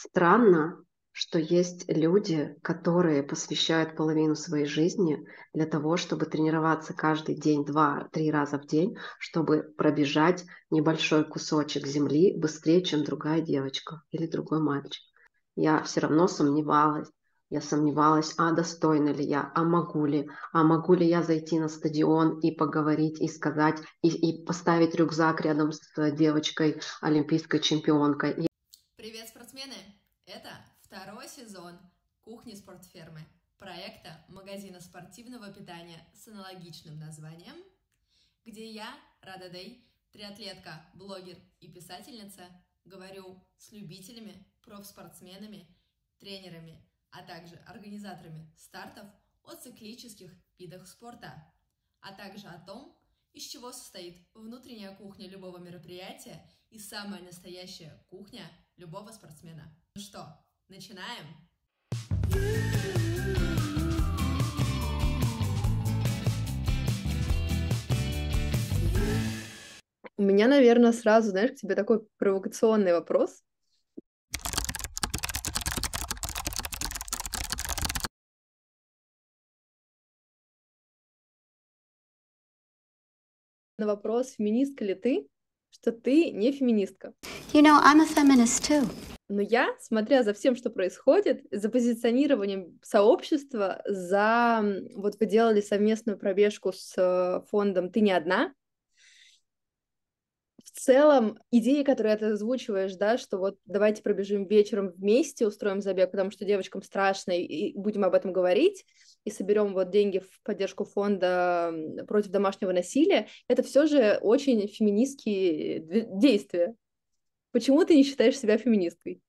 странно, что есть люди, которые посвящают половину своей жизни для того, чтобы тренироваться каждый день, два-три раза в день, чтобы пробежать небольшой кусочек земли быстрее, чем другая девочка или другой мальчик. Я все равно сомневалась. Я сомневалась, а достойна ли я, а могу ли, а могу ли я зайти на стадион и поговорить, и сказать, и, и поставить рюкзак рядом с девочкой, олимпийской чемпионкой. Привет, спортсмены! Это Второй сезон «Кухни спортфермы» проекта магазина спортивного питания с аналогичным названием, где я, Рада Дэй, триатлетка, блогер и писательница, говорю с любителями, профспортсменами, тренерами, а также организаторами стартов о циклических видах спорта, а также о том, из чего состоит внутренняя кухня любого мероприятия и самая настоящая кухня любого спортсмена. Ну что, Начинаем! У меня, наверное, сразу, знаешь, к тебе такой провокационный вопрос. На вопрос, феминистка ли ты, что ты не феминистка. You know, I'm a feminist too. Но я, смотря за всем, что происходит, за позиционированием сообщества, за... Вот вы делали совместную пробежку с э, фондом «Ты не одна», в целом, идеи, которые ты озвучиваешь, да, что вот давайте пробежим вечером вместе, устроим забег, потому что девочкам страшно, и будем об этом говорить, и соберем вот деньги в поддержку фонда против домашнего насилия, это все же очень феминистские действия. Почему ты не считаешь себя феминисткой?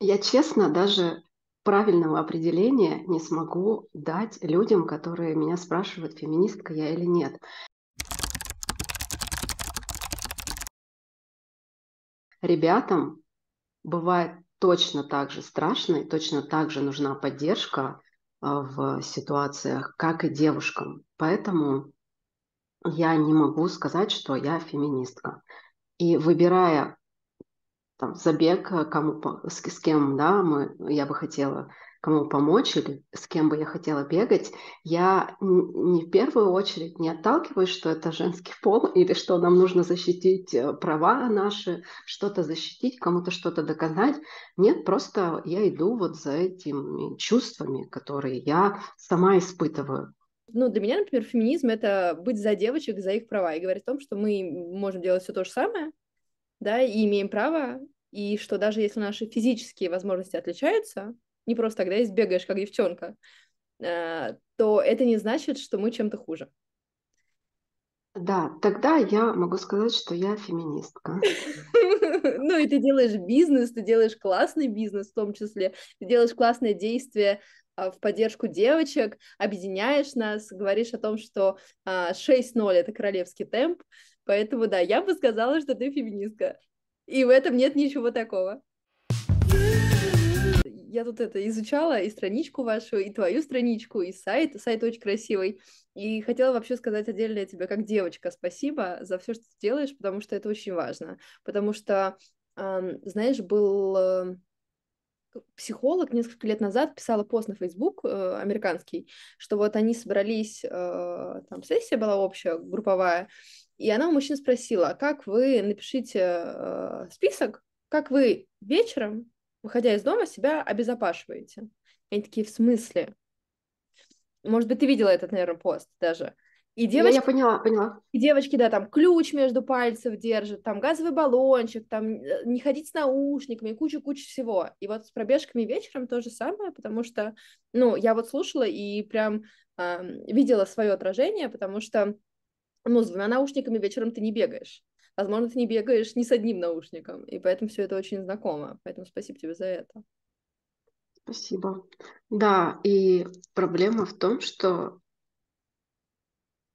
Я честно даже правильного определения не смогу дать людям, которые меня спрашивают, феминистка я или нет. Ребятам бывает точно так же страшно и точно так же нужна поддержка а, в ситуациях, как и девушкам. Поэтому я не могу сказать, что я феминистка. И выбирая там, забег, э, кому, с, с кем да, мы, я бы хотела кому помочь или с кем бы я хотела бегать, я не в первую очередь не отталкиваюсь, что это женский пол или что нам нужно защитить э, права наши, что-то защитить, кому-то что-то доказать. Нет, просто я иду вот за этими чувствами, которые я сама испытываю ну, для меня, например, феминизм — это быть за девочек, за их права, и говорить о том, что мы можем делать все то же самое, да, и имеем право, и что даже если наши физические возможности отличаются, не просто тогда есть бегаешь как девчонка, э, то это не значит, что мы чем-то хуже. Да, тогда я могу сказать, что я феминистка. Ну и ты делаешь бизнес, ты делаешь классный бизнес в том числе, ты делаешь классные действия а, в поддержку девочек, объединяешь нас, говоришь о том, что 6-0 а, — это королевский темп, поэтому да, я бы сказала, что ты феминистка, и в этом нет ничего такого. Я тут это изучала, и страничку вашу, и твою страничку, и сайт. Сайт очень красивый. И хотела вообще сказать отдельно тебе, как девочка, спасибо за все, что ты делаешь, потому что это очень важно. Потому что, знаешь, был э, психолог несколько лет назад писала пост на Facebook э, американский, что вот они собрались, э, там сессия была общая, групповая, и она у мужчин спросила, а как вы напишите э, список, как вы вечером, выходя из дома, себя обезопашиваете. Они такие, в смысле? Может быть, ты видела этот, наверное, пост даже. И девочки, я, я поняла, поняла. И девочки, да, там ключ между пальцев держат, там газовый баллончик, там э, не ходить с наушниками, куча-куча всего. И вот с пробежками вечером то же самое, потому что, ну, я вот слушала и прям э, видела свое отражение, потому что, ну, с двумя наушниками вечером ты не бегаешь. Возможно, ты не бегаешь ни с одним наушником, и поэтому все это очень знакомо. Поэтому спасибо тебе за это. Спасибо. Да, и проблема в том, что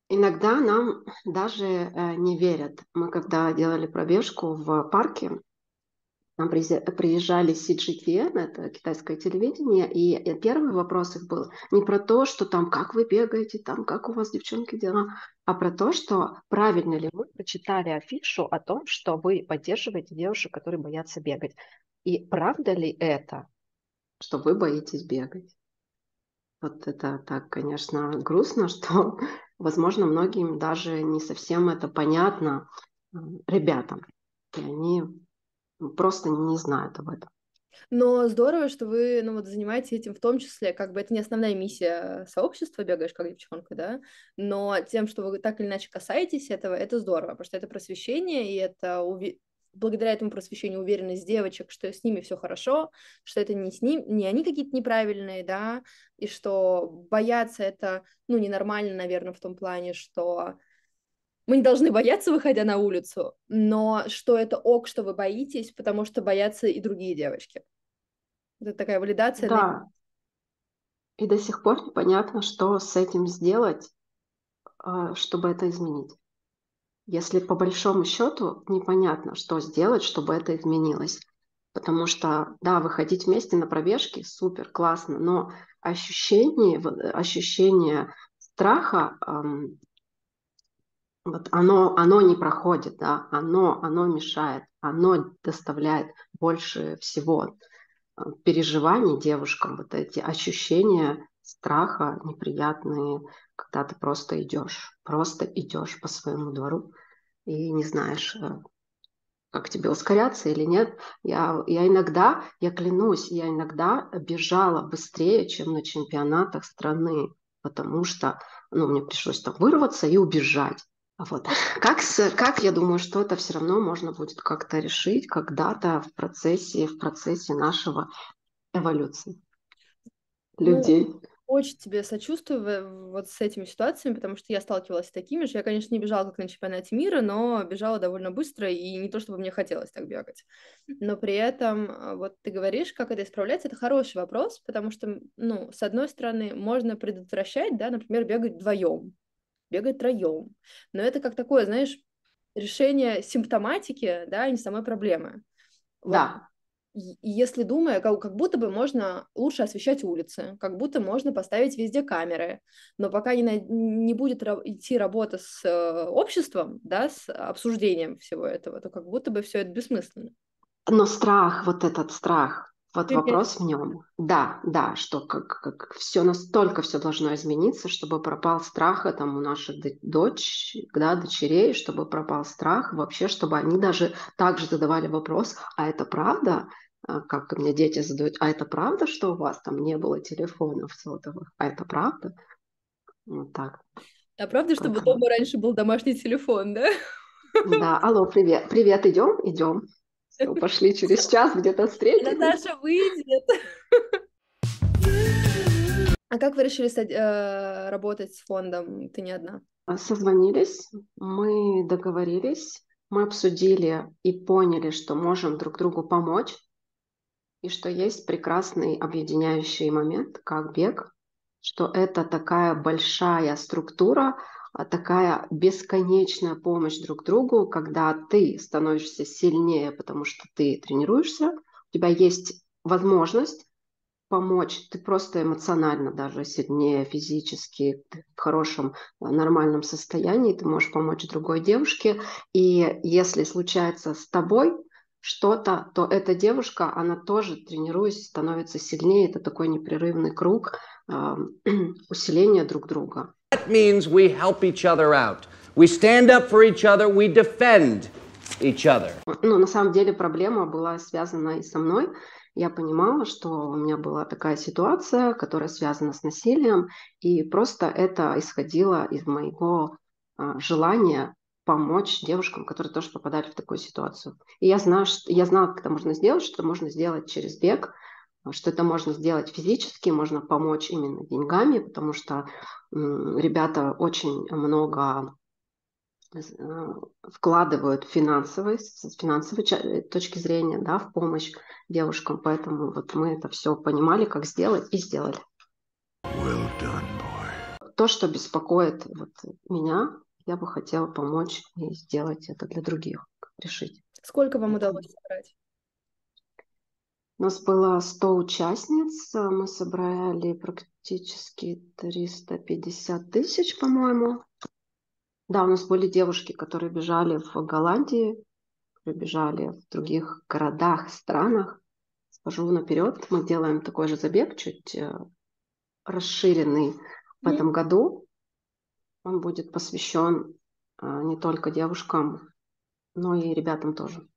Иногда нам даже э, не верят. Мы когда делали пробежку в парке, нам приезжали CGTN, это китайское телевидение, и первый вопрос их был не про то, что там, как вы бегаете, там, как у вас, девчонки, дела, а про то, что правильно ли вы прочитали афишу о том, что вы поддерживаете девушек, которые боятся бегать. И правда ли это, что вы боитесь бегать? Вот это так, конечно, грустно, что, возможно, многим даже не совсем это понятно ребятам. И они просто не знают об этом. Но здорово, что вы, ну, вот занимаетесь этим в том числе, как бы это не основная миссия сообщества, бегаешь как девчонка, да, но тем, что вы так или иначе касаетесь этого, это здорово, потому что это просвещение, и это уви благодаря этому просвещению уверенность девочек, что с ними все хорошо, что это не с ним, не они какие-то неправильные, да, и что бояться это, ну, ненормально, наверное, в том плане, что мы не должны бояться, выходя на улицу, но что это ок, что вы боитесь, потому что боятся и другие девочки. Это такая валидация. Да. И до сих пор непонятно, что с этим сделать, а, чтобы это изменить. Если по большому счету непонятно, что сделать, чтобы это изменилось. Потому что, да, выходить вместе на пробежки супер, классно, но ощущение, ощущение страха, вот оно, оно не проходит, да, оно, оно мешает, оно доставляет больше всего а, переживаний девушкам, вот эти ощущения страха неприятные, когда ты просто идешь, просто идешь по своему двору и не знаешь, э, как тебе ускоряться или нет. Я, я иногда, я клянусь, я иногда бежала быстрее, чем на чемпионатах страны, потому что ну, мне пришлось там вырваться и убежать. Вот. Как, как я думаю, что это все равно можно будет как-то решить когда-то в процессе, в процессе нашего эволюции ну, людей. Ну, очень тебе сочувствую вот с этими ситуациями, потому что я сталкивалась с такими же. Я, конечно, не бежала как на чемпионате мира, но бежала довольно быстро, и не то, чтобы мне хотелось так бегать. Но при этом, а, вот ты говоришь, как это исправлять, это хороший вопрос, потому что, ну, с одной стороны, можно предотвращать, да, например, бегать вдвоем, бегать троем. Но это как такое, знаешь, решение симптоматики, да, и не самой проблемы. Вот. Да. Если думая, как, как будто бы можно лучше освещать улицы, как будто можно поставить везде камеры, но пока не, не будет идти работа с э, обществом, да, с обсуждением всего этого, то как будто бы все это бессмысленно. Но страх, вот этот страх, вот Привет. вопрос в нем. Да, да, что как, как все настолько все должно измениться, чтобы пропал страх там у наших дочь, да, дочерей, чтобы пропал страх, вообще, чтобы они даже также задавали вопрос, а это правда? А, как мне дети задают, а это правда, что у вас там не было телефонов сотовых? А это правда? Вот так. А правда, чтобы дома раньше был домашний телефон, да? Да, алло, привет, привет, идем, идем. Все, пошли через час где-то встретимся. Наташа выйдет. А как вы решили э, работать с фондом? Ты не одна? Созвонились, мы договорились, мы обсудили и поняли, что можем друг другу помочь, и что есть прекрасный объединяющий момент, как бег, что это такая большая структура, а, такая бесконечная помощь друг другу, когда ты становишься сильнее, потому что ты тренируешься, у тебя есть возможность помочь, ты просто эмоционально даже сильнее, физически, в хорошем, а, нормальном состоянии, ты можешь помочь другой девушке, и если случается с тобой что-то, то эта девушка, она тоже, тренируясь, становится сильнее, это такой непрерывный круг э, усиления друг друга. That means we help each other out. We stand up for each other, we defend each other. Ну, на самом деле проблема была связана и со мной. Я понимала, что у меня была такая ситуация, которая связана с насилием, и просто это исходило из моего а, желания помочь девушкам, которые тоже попадали в такую ситуацию. И я знаю, что, я знала, как это можно сделать, что это можно сделать через бег, что это можно сделать физически, можно помочь именно деньгами, потому что ребята очень много э, вкладывают финансовой, с финансовой э, точки зрения да, в помощь девушкам. Поэтому вот мы это все понимали, как сделать, и сделали. Well done, То, что беспокоит вот меня, я бы хотела помочь и сделать это для других, решить. Сколько вам удалось собрать? У нас было 100 участниц, мы собрали практически 350 тысяч, по-моему. Да, у нас были девушки, которые бежали в Голландии, бежали в других городах, странах. скажу наперед, мы делаем такой же забег, чуть э, расширенный в этом году. Он будет посвящен а, не только девушкам, но и ребятам тоже.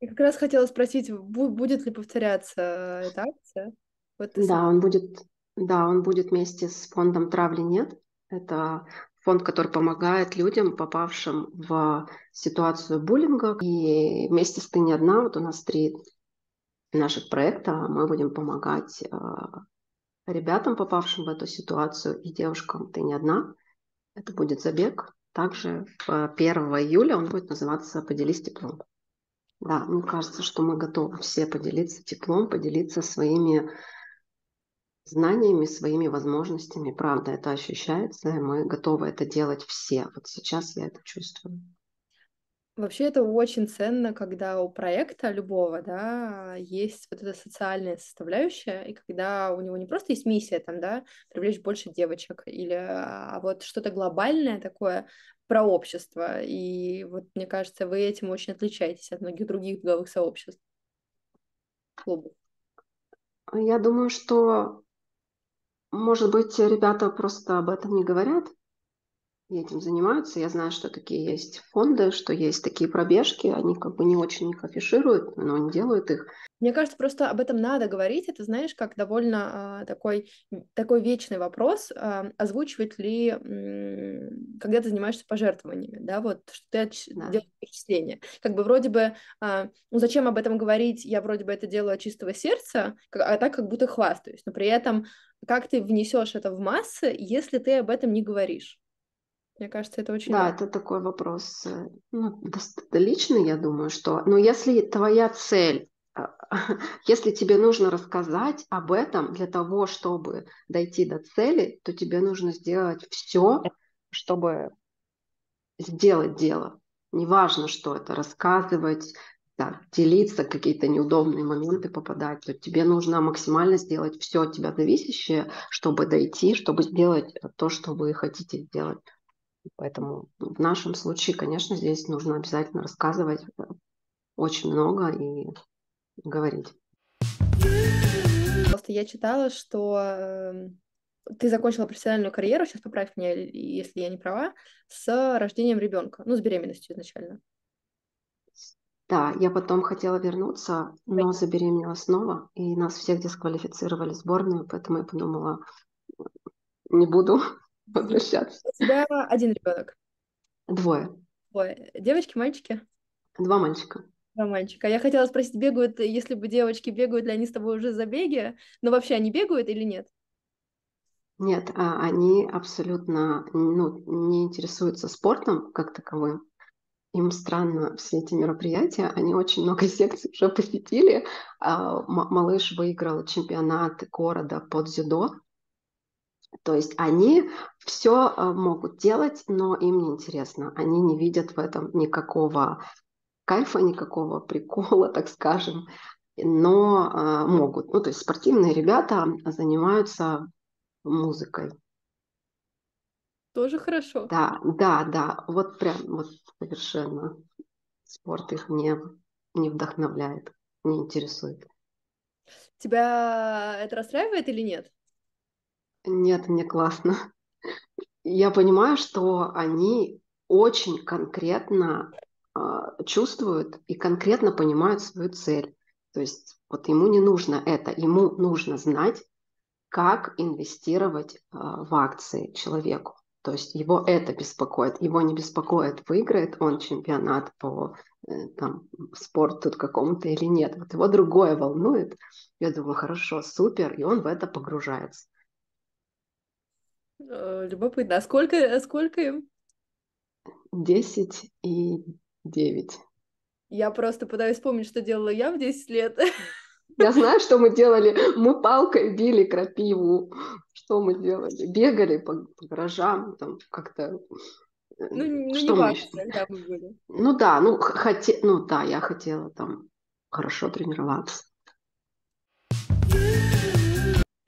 Я как раз хотела спросить, будет ли повторяться эта акция? Вот да, он будет, да, он будет вместе с фондом «Травли нет». Это фонд, который помогает людям, попавшим в ситуацию буллинга. И вместе с «Ты не одна», вот у нас три наших проекта, мы будем помогать э, ребятам, попавшим в эту ситуацию, и девушкам «Ты не одна». Это будет забег. Также 1 июля он будет называться «Поделись теплом». Да, мне кажется, что мы готовы все поделиться теплом, поделиться своими знаниями, своими возможностями. Правда, это ощущается, и мы готовы это делать все. Вот сейчас я это чувствую. Вообще это очень ценно, когда у проекта любого, да, есть вот эта социальная составляющая, и когда у него не просто есть миссия там, да, привлечь больше девочек, или а вот что-то глобальное такое про общество. И вот мне кажется, вы этим очень отличаетесь от многих других беговых сообществ. Клубов. Я думаю, что, может быть, ребята просто об этом не говорят, этим занимаются. Я знаю, что такие есть фонды, что есть такие пробежки. Они как бы не очень их афишируют, но они делают их. Мне кажется, просто об этом надо говорить. Это, знаешь, как довольно а, такой, такой вечный вопрос, а, озвучивать ли, м, когда ты занимаешься пожертвованиями, да, вот, что ты да. делаешь впечатление. Как бы вроде бы, а, ну зачем об этом говорить, я вроде бы это делаю от чистого сердца, а так как будто хвастаюсь, но при этом как ты внесешь это в массы, если ты об этом не говоришь? Мне кажется, это очень... Да, это такой вопрос э, ну, личный, я думаю, что... Но если твоя цель, а, если тебе нужно рассказать об этом для того, чтобы дойти до цели, то тебе нужно сделать все, чтобы сделать дело. Неважно, что это, рассказывать, да, делиться, какие-то неудобные моменты попадать, то тебе нужно максимально сделать все от тебя зависящее, чтобы дойти, чтобы сделать то, что вы хотите сделать. Поэтому в нашем случае, конечно, здесь нужно обязательно рассказывать э, очень много и говорить. Просто я читала, что эм, ты закончила профессиональную карьеру, сейчас поправь меня, если я не права, с рождением ребенка, ну, с беременностью изначально. Да, я потом хотела вернуться, но забеременела снова, и нас всех дисквалифицировали сборную, поэтому я подумала, не буду возвращаться. У тебя один ребенок? Двое. Двое. Девочки, мальчики? Два мальчика. Два мальчика. Я хотела спросить, бегают, если бы девочки бегают ли они с тобой уже забеги, но вообще они бегают или нет? Нет, а они абсолютно ну, не интересуются спортом как таковым. Им странно все эти мероприятия, они очень много секций уже посетили. А, малыш выиграл чемпионат города под дзюдо, то есть они все э, могут делать, но им не интересно. Они не видят в этом никакого кайфа, никакого прикола, так скажем, но э, могут. Ну, то есть спортивные ребята занимаются музыкой. Тоже хорошо. Да, да, да. Вот прям вот совершенно спорт их не, не вдохновляет, не интересует. Тебя это расстраивает или нет? Нет, мне классно. Я понимаю, что они очень конкретно э, чувствуют и конкретно понимают свою цель. То есть вот ему не нужно это, ему нужно знать, как инвестировать э, в акции человеку. То есть его это беспокоит. Его не беспокоит, выиграет он чемпионат по э, там, спорту какому-то или нет. Вот его другое волнует. Я думаю, хорошо, супер, и он в это погружается. Э, любопытно. А сколько, а сколько им? Десять и девять. Я просто пытаюсь вспомнить, что делала я в 10 лет. Я знаю, что мы делали. Мы палкой били крапиву. Что мы делали? Бегали по, по гаражам, там как-то... Э, ну, ну что не важно, когда мы были. Ну да, ну, хоте... ну да, я хотела там хорошо тренироваться.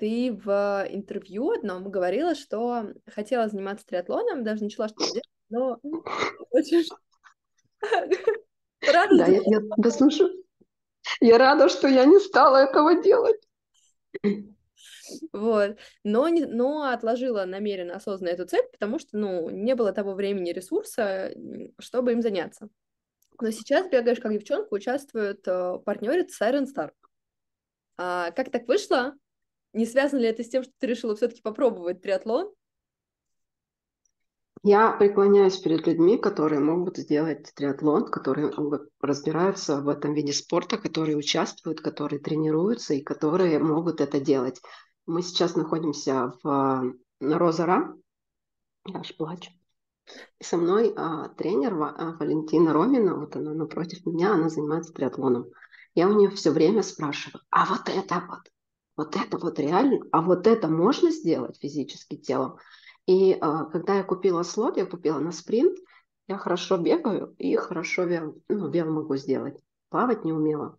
Ты в интервью одном говорила, что хотела заниматься триатлоном, даже начала что делать, но очень Да, я, я дослушаю. Я рада, что я не стала этого делать. Вот. Но, не, но отложила намеренно, осознанно эту цель, потому что, ну, не было того времени, ресурса, чтобы им заняться. Но сейчас бегаешь как девчонка, участвует э, партнерец Siren Star. А как так вышло? Не связано ли это с тем, что ты решила все-таки попробовать триатлон? Я преклоняюсь перед людьми, которые могут сделать триатлон, которые разбираются в этом виде спорта, которые участвуют, которые тренируются и которые могут это делать. Мы сейчас находимся в Розара. Я аж плачу. И со мной а, тренер а, Валентина Ромина, вот она напротив меня, она занимается триатлоном. Я у нее все время спрашиваю, а вот это вот, вот это вот реально, а вот это можно сделать физически телом? И а, когда я купила слот, я купила на спринт, я хорошо бегаю и хорошо вел, ну, вел могу сделать. Плавать не умела.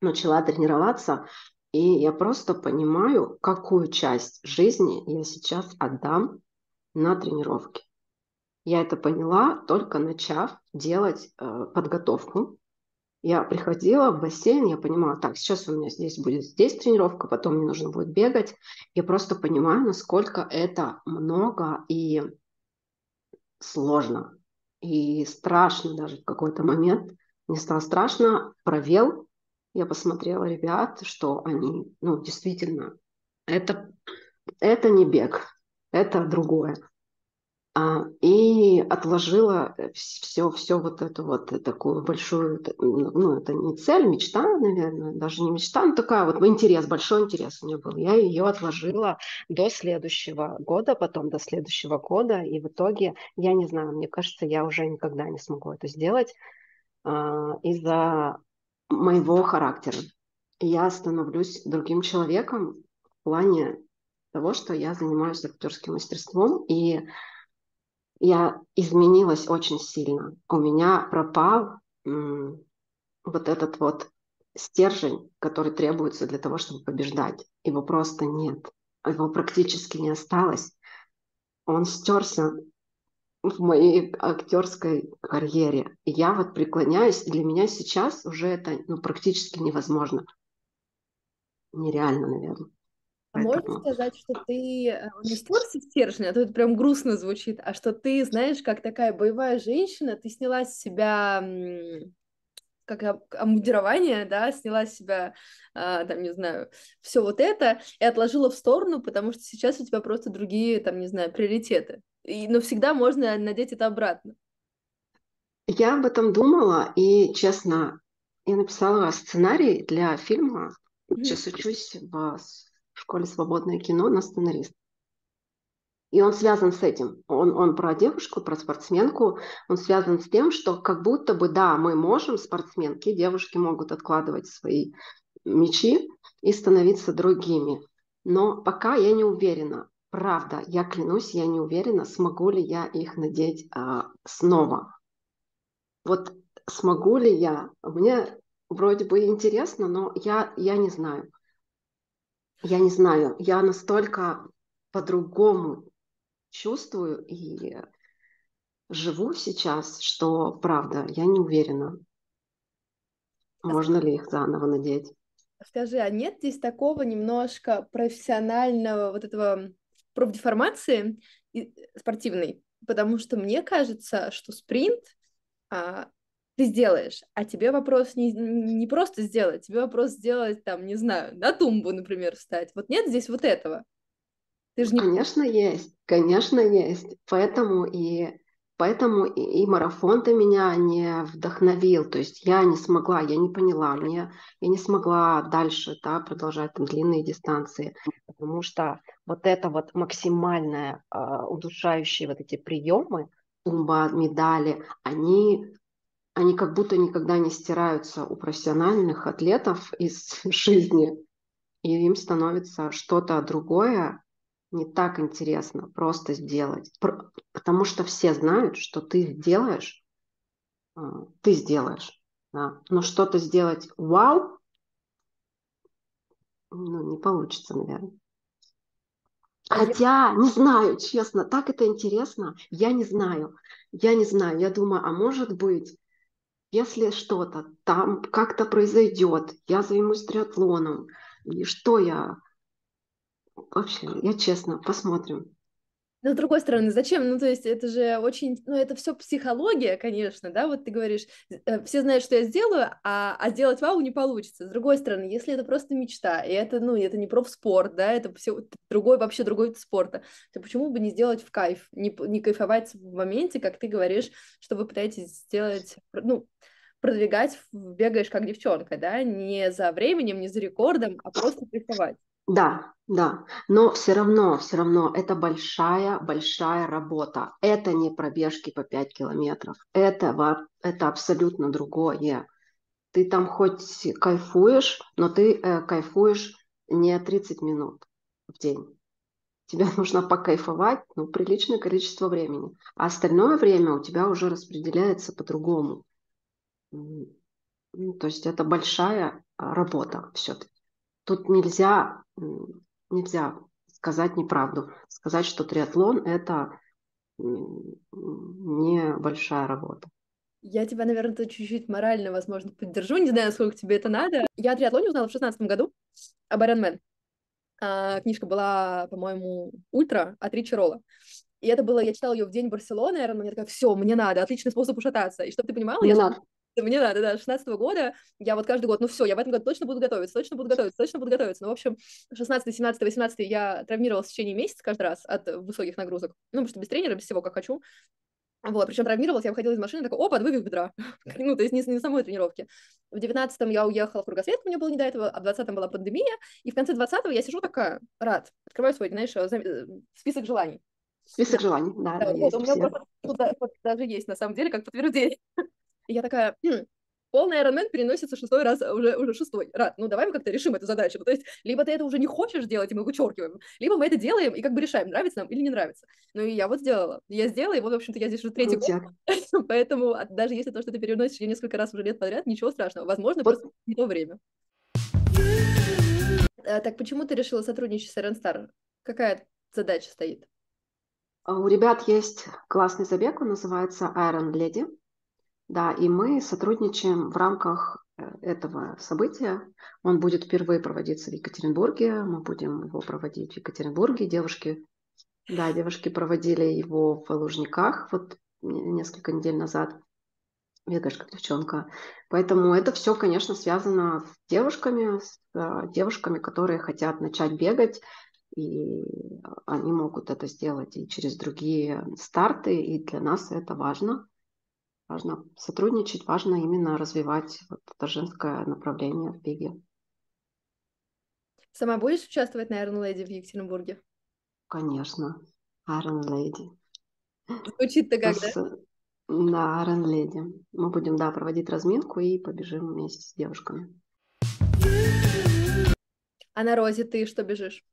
Начала тренироваться, и я просто понимаю, какую часть жизни я сейчас отдам на тренировки. Я это поняла только начав делать э, подготовку я приходила в бассейн, я понимала, так, сейчас у меня здесь будет здесь тренировка, потом мне нужно будет бегать. Я просто понимаю, насколько это много и сложно. И страшно даже в какой-то момент. Мне стало страшно, провел. Я посмотрела ребят, что они, ну, действительно, это, это не бег, это другое. А, и отложила все, все вот эту вот такую большую, ну, это не цель, мечта, наверное, даже не мечта, но такая вот интерес, большой интерес у меня был. Я ее отложила до следующего года, потом до следующего года, и в итоге, я не знаю, мне кажется, я уже никогда не смогу это сделать а, из-за моего характера. Я становлюсь другим человеком в плане того, что я занимаюсь актерским мастерством, и я изменилась очень сильно. У меня пропал м, вот этот вот стержень, который требуется для того, чтобы побеждать. Его просто нет. Его практически не осталось. Он стерся в моей актерской карьере. Я вот преклоняюсь, и для меня сейчас уже это ну, практически невозможно. Нереально, наверное. А можно сказать, что ты э, не стерся стержня, а то это прям грустно звучит, а что ты, знаешь, как такая боевая женщина, ты сняла с себя как обмундирование, да, сняла с себя, а, там, не знаю, все вот это и отложила в сторону, потому что сейчас у тебя просто другие, там, не знаю, приоритеты. И, но всегда можно надеть это обратно. Я об этом думала, и, честно, я написала сценарий для фильма. Сейчас учусь в школе «Свободное кино» на сценарист. И он связан с этим. Он, он про девушку, про спортсменку. Он связан с тем, что как будто бы, да, мы можем, спортсменки, девушки могут откладывать свои мечи и становиться другими. Но пока я не уверена, правда, я клянусь, я не уверена, смогу ли я их надеть а, снова. Вот смогу ли я? Мне вроде бы интересно, но я, я не знаю я не знаю, я настолько по-другому чувствую и живу сейчас, что, правда, я не уверена, можно ли их заново надеть. Скажи, а нет здесь такого немножко профессионального вот этого профдеформации спортивной? Потому что мне кажется, что спринт а, ты сделаешь, а тебе вопрос не, не просто сделать, тебе вопрос сделать, там, не знаю, на тумбу, например, встать. Вот нет здесь вот этого. Ты же не... Конечно, есть, конечно, есть. Поэтому и Поэтому и, и марафон-то меня не вдохновил, то есть я не смогла, я не поняла, мне, я не смогла дальше да, продолжать там длинные дистанции, потому что вот это вот максимальное э, удушающие вот эти приемы, тумба, медали, они они как будто никогда не стираются у профессиональных атлетов из жизни, и им становится что-то другое не так интересно просто сделать. Потому что все знают, что ты сделаешь, а, ты сделаешь. Да. Но что-то сделать вау, ну, не получится, наверное. Хотя, не знаю, честно, так это интересно, я не знаю. Я не знаю, я думаю, а может быть, если что-то там как-то произойдет, я займусь триатлоном, и что я... Вообще, я честно, посмотрим. Но с другой стороны, зачем? Ну, то есть это же очень... Ну, это все психология, конечно, да, вот ты говоришь, э, все знают, что я сделаю, а, а сделать вау не получится. С другой стороны, если это просто мечта, и это, ну, это не профспорт, да, это все другой, вообще другой вид спорта, то почему бы не сделать в кайф, не, не кайфовать в моменте, как ты говоришь, что вы пытаетесь сделать, ну, продвигать, бегаешь как девчонка, да, не за временем, не за рекордом, а просто кайфовать. Да, да, но все равно, все равно это большая, большая работа. Это не пробежки по 5 километров. Это, это абсолютно другое. Ты там хоть кайфуешь, но ты э, кайфуешь не 30 минут в день. Тебе нужно покайфовать ну, приличное количество времени. А остальное время у тебя уже распределяется по-другому. То есть это большая а, работа все-таки. Тут нельзя, нельзя сказать неправду. Сказать, что триатлон – это небольшая работа. Я тебя, наверное, тут чуть-чуть морально, возможно, поддержу. Не знаю, сколько тебе это надо. Я о триатлоне узнала в шестнадцатом году об Ironman. А, книжка была, по-моему, «Ультра» от Ричи Ролла. И это было, я читала ее в день Барселоны, Ironman, я такая, все, мне надо, отличный способ ушататься. И чтобы ты понимала, мне я надо. Мне надо, да, 16 -го года я вот каждый год, ну все, я в этом году точно буду готовиться, точно буду готовиться, точно буду готовиться. Ну, в общем, 16, 17, 18 я травмировалась в течение месяца каждый раз от высоких нагрузок. Ну, потому что без тренера, без всего, как хочу. Вот, причем травмировалась, я выходила из машины, такой, опа, подвыпив бедра. ну, то есть не, не самой тренировки. В 19-м я уехала в кругосветку, мне было не до этого, а в 20-м была пандемия, и в конце 20-го я сижу такая, рад, открываю свой, знаешь, э, список желаний. Список желаний, да, да, да вот, у меня просто туда, вот, даже есть, на самом деле, как подтверждение. и я такая, хм, полный Ironman переносится шестой раз, уже, уже шестой. Рад, ну давай мы как-то решим эту задачу. Ну, то есть, либо ты это уже не хочешь делать, и мы вычеркиваем, либо мы это делаем и как бы решаем, нравится нам или не нравится. Ну и я вот сделала. Я сделала, и вот, в общем-то, я здесь уже третий год. Поэтому даже если то, что ты переносишь ее несколько раз уже лет подряд, ничего страшного. Возможно, вот. просто не то время. А, так почему ты решила сотрудничать с Iron Star? Какая задача стоит? А, у ребят есть классный забег, он называется Iron Lady. Да, и мы сотрудничаем в рамках э, этого события. Он будет впервые проводиться в Екатеринбурге. Мы будем его проводить в Екатеринбурге. Девушки, да, девушки проводили его в Лужниках вот несколько недель назад. Бегаешь как девчонка. Поэтому это все, конечно, связано с девушками, с э, девушками, которые хотят начать бегать, и они могут это сделать и через другие старты, и для нас это важно важно сотрудничать, важно именно развивать вот это женское направление в беге. Сама будешь участвовать на Iron Lady в Екатеринбурге? Конечно, Iron Lady. Звучит-то как, да? На Iron Lady. Мы будем, да, проводить разминку и побежим вместе с девушками. А на Розе ты что бежишь?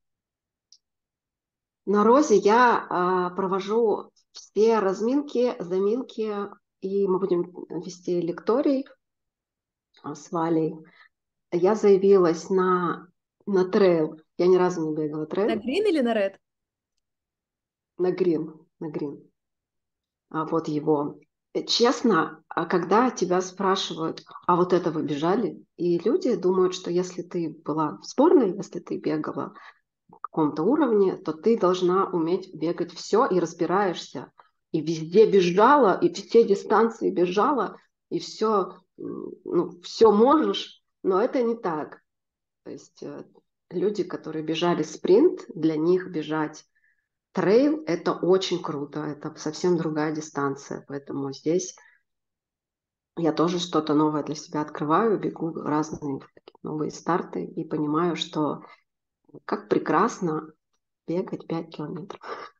На Розе я а, провожу все разминки, заминки и мы будем вести лекторий а, с Валей. Я заявилась на, на трейл. Я ни разу не бегала трейл. На грин или на ред? На грин, на грин. А вот его. Э, честно, а когда тебя спрашивают, а вот это вы бежали, и люди думают, что если ты была в сборной, если ты бегала в каком-то уровне, то ты должна уметь бегать все и разбираешься и везде бежала, и все дистанции бежала, и все, ну, все можешь, но это не так. То есть э, люди, которые бежали спринт, для них бежать трейл – это очень круто, это совсем другая дистанция, поэтому здесь я тоже что-то новое для себя открываю, бегу разные новые старты и понимаю, что как прекрасно бегать 5 километров.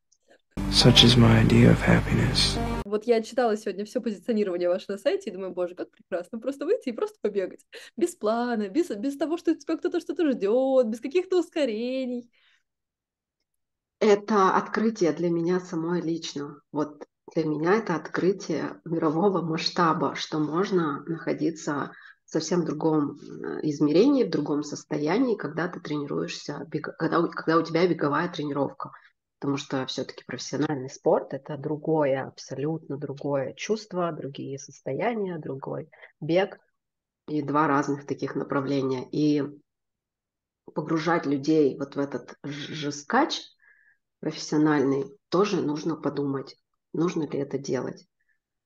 Such is my idea of happiness. Вот я читала сегодня все позиционирование ваше на сайте и думаю, боже, как прекрасно, просто выйти и просто побегать. Без плана, без, без того, что тебя кто-то что-то ждет, без каких-то ускорений. Это открытие для меня самой лично. Вот для меня это открытие мирового масштаба, что можно находиться в совсем другом э, измерении, в другом состоянии, когда ты тренируешься, когда, когда у тебя беговая тренировка. Потому что все-таки профессиональный спорт – это другое, абсолютно другое чувство, другие состояния, другой бег и два разных таких направления. И погружать людей вот в этот же профессиональный тоже нужно подумать, нужно ли это делать.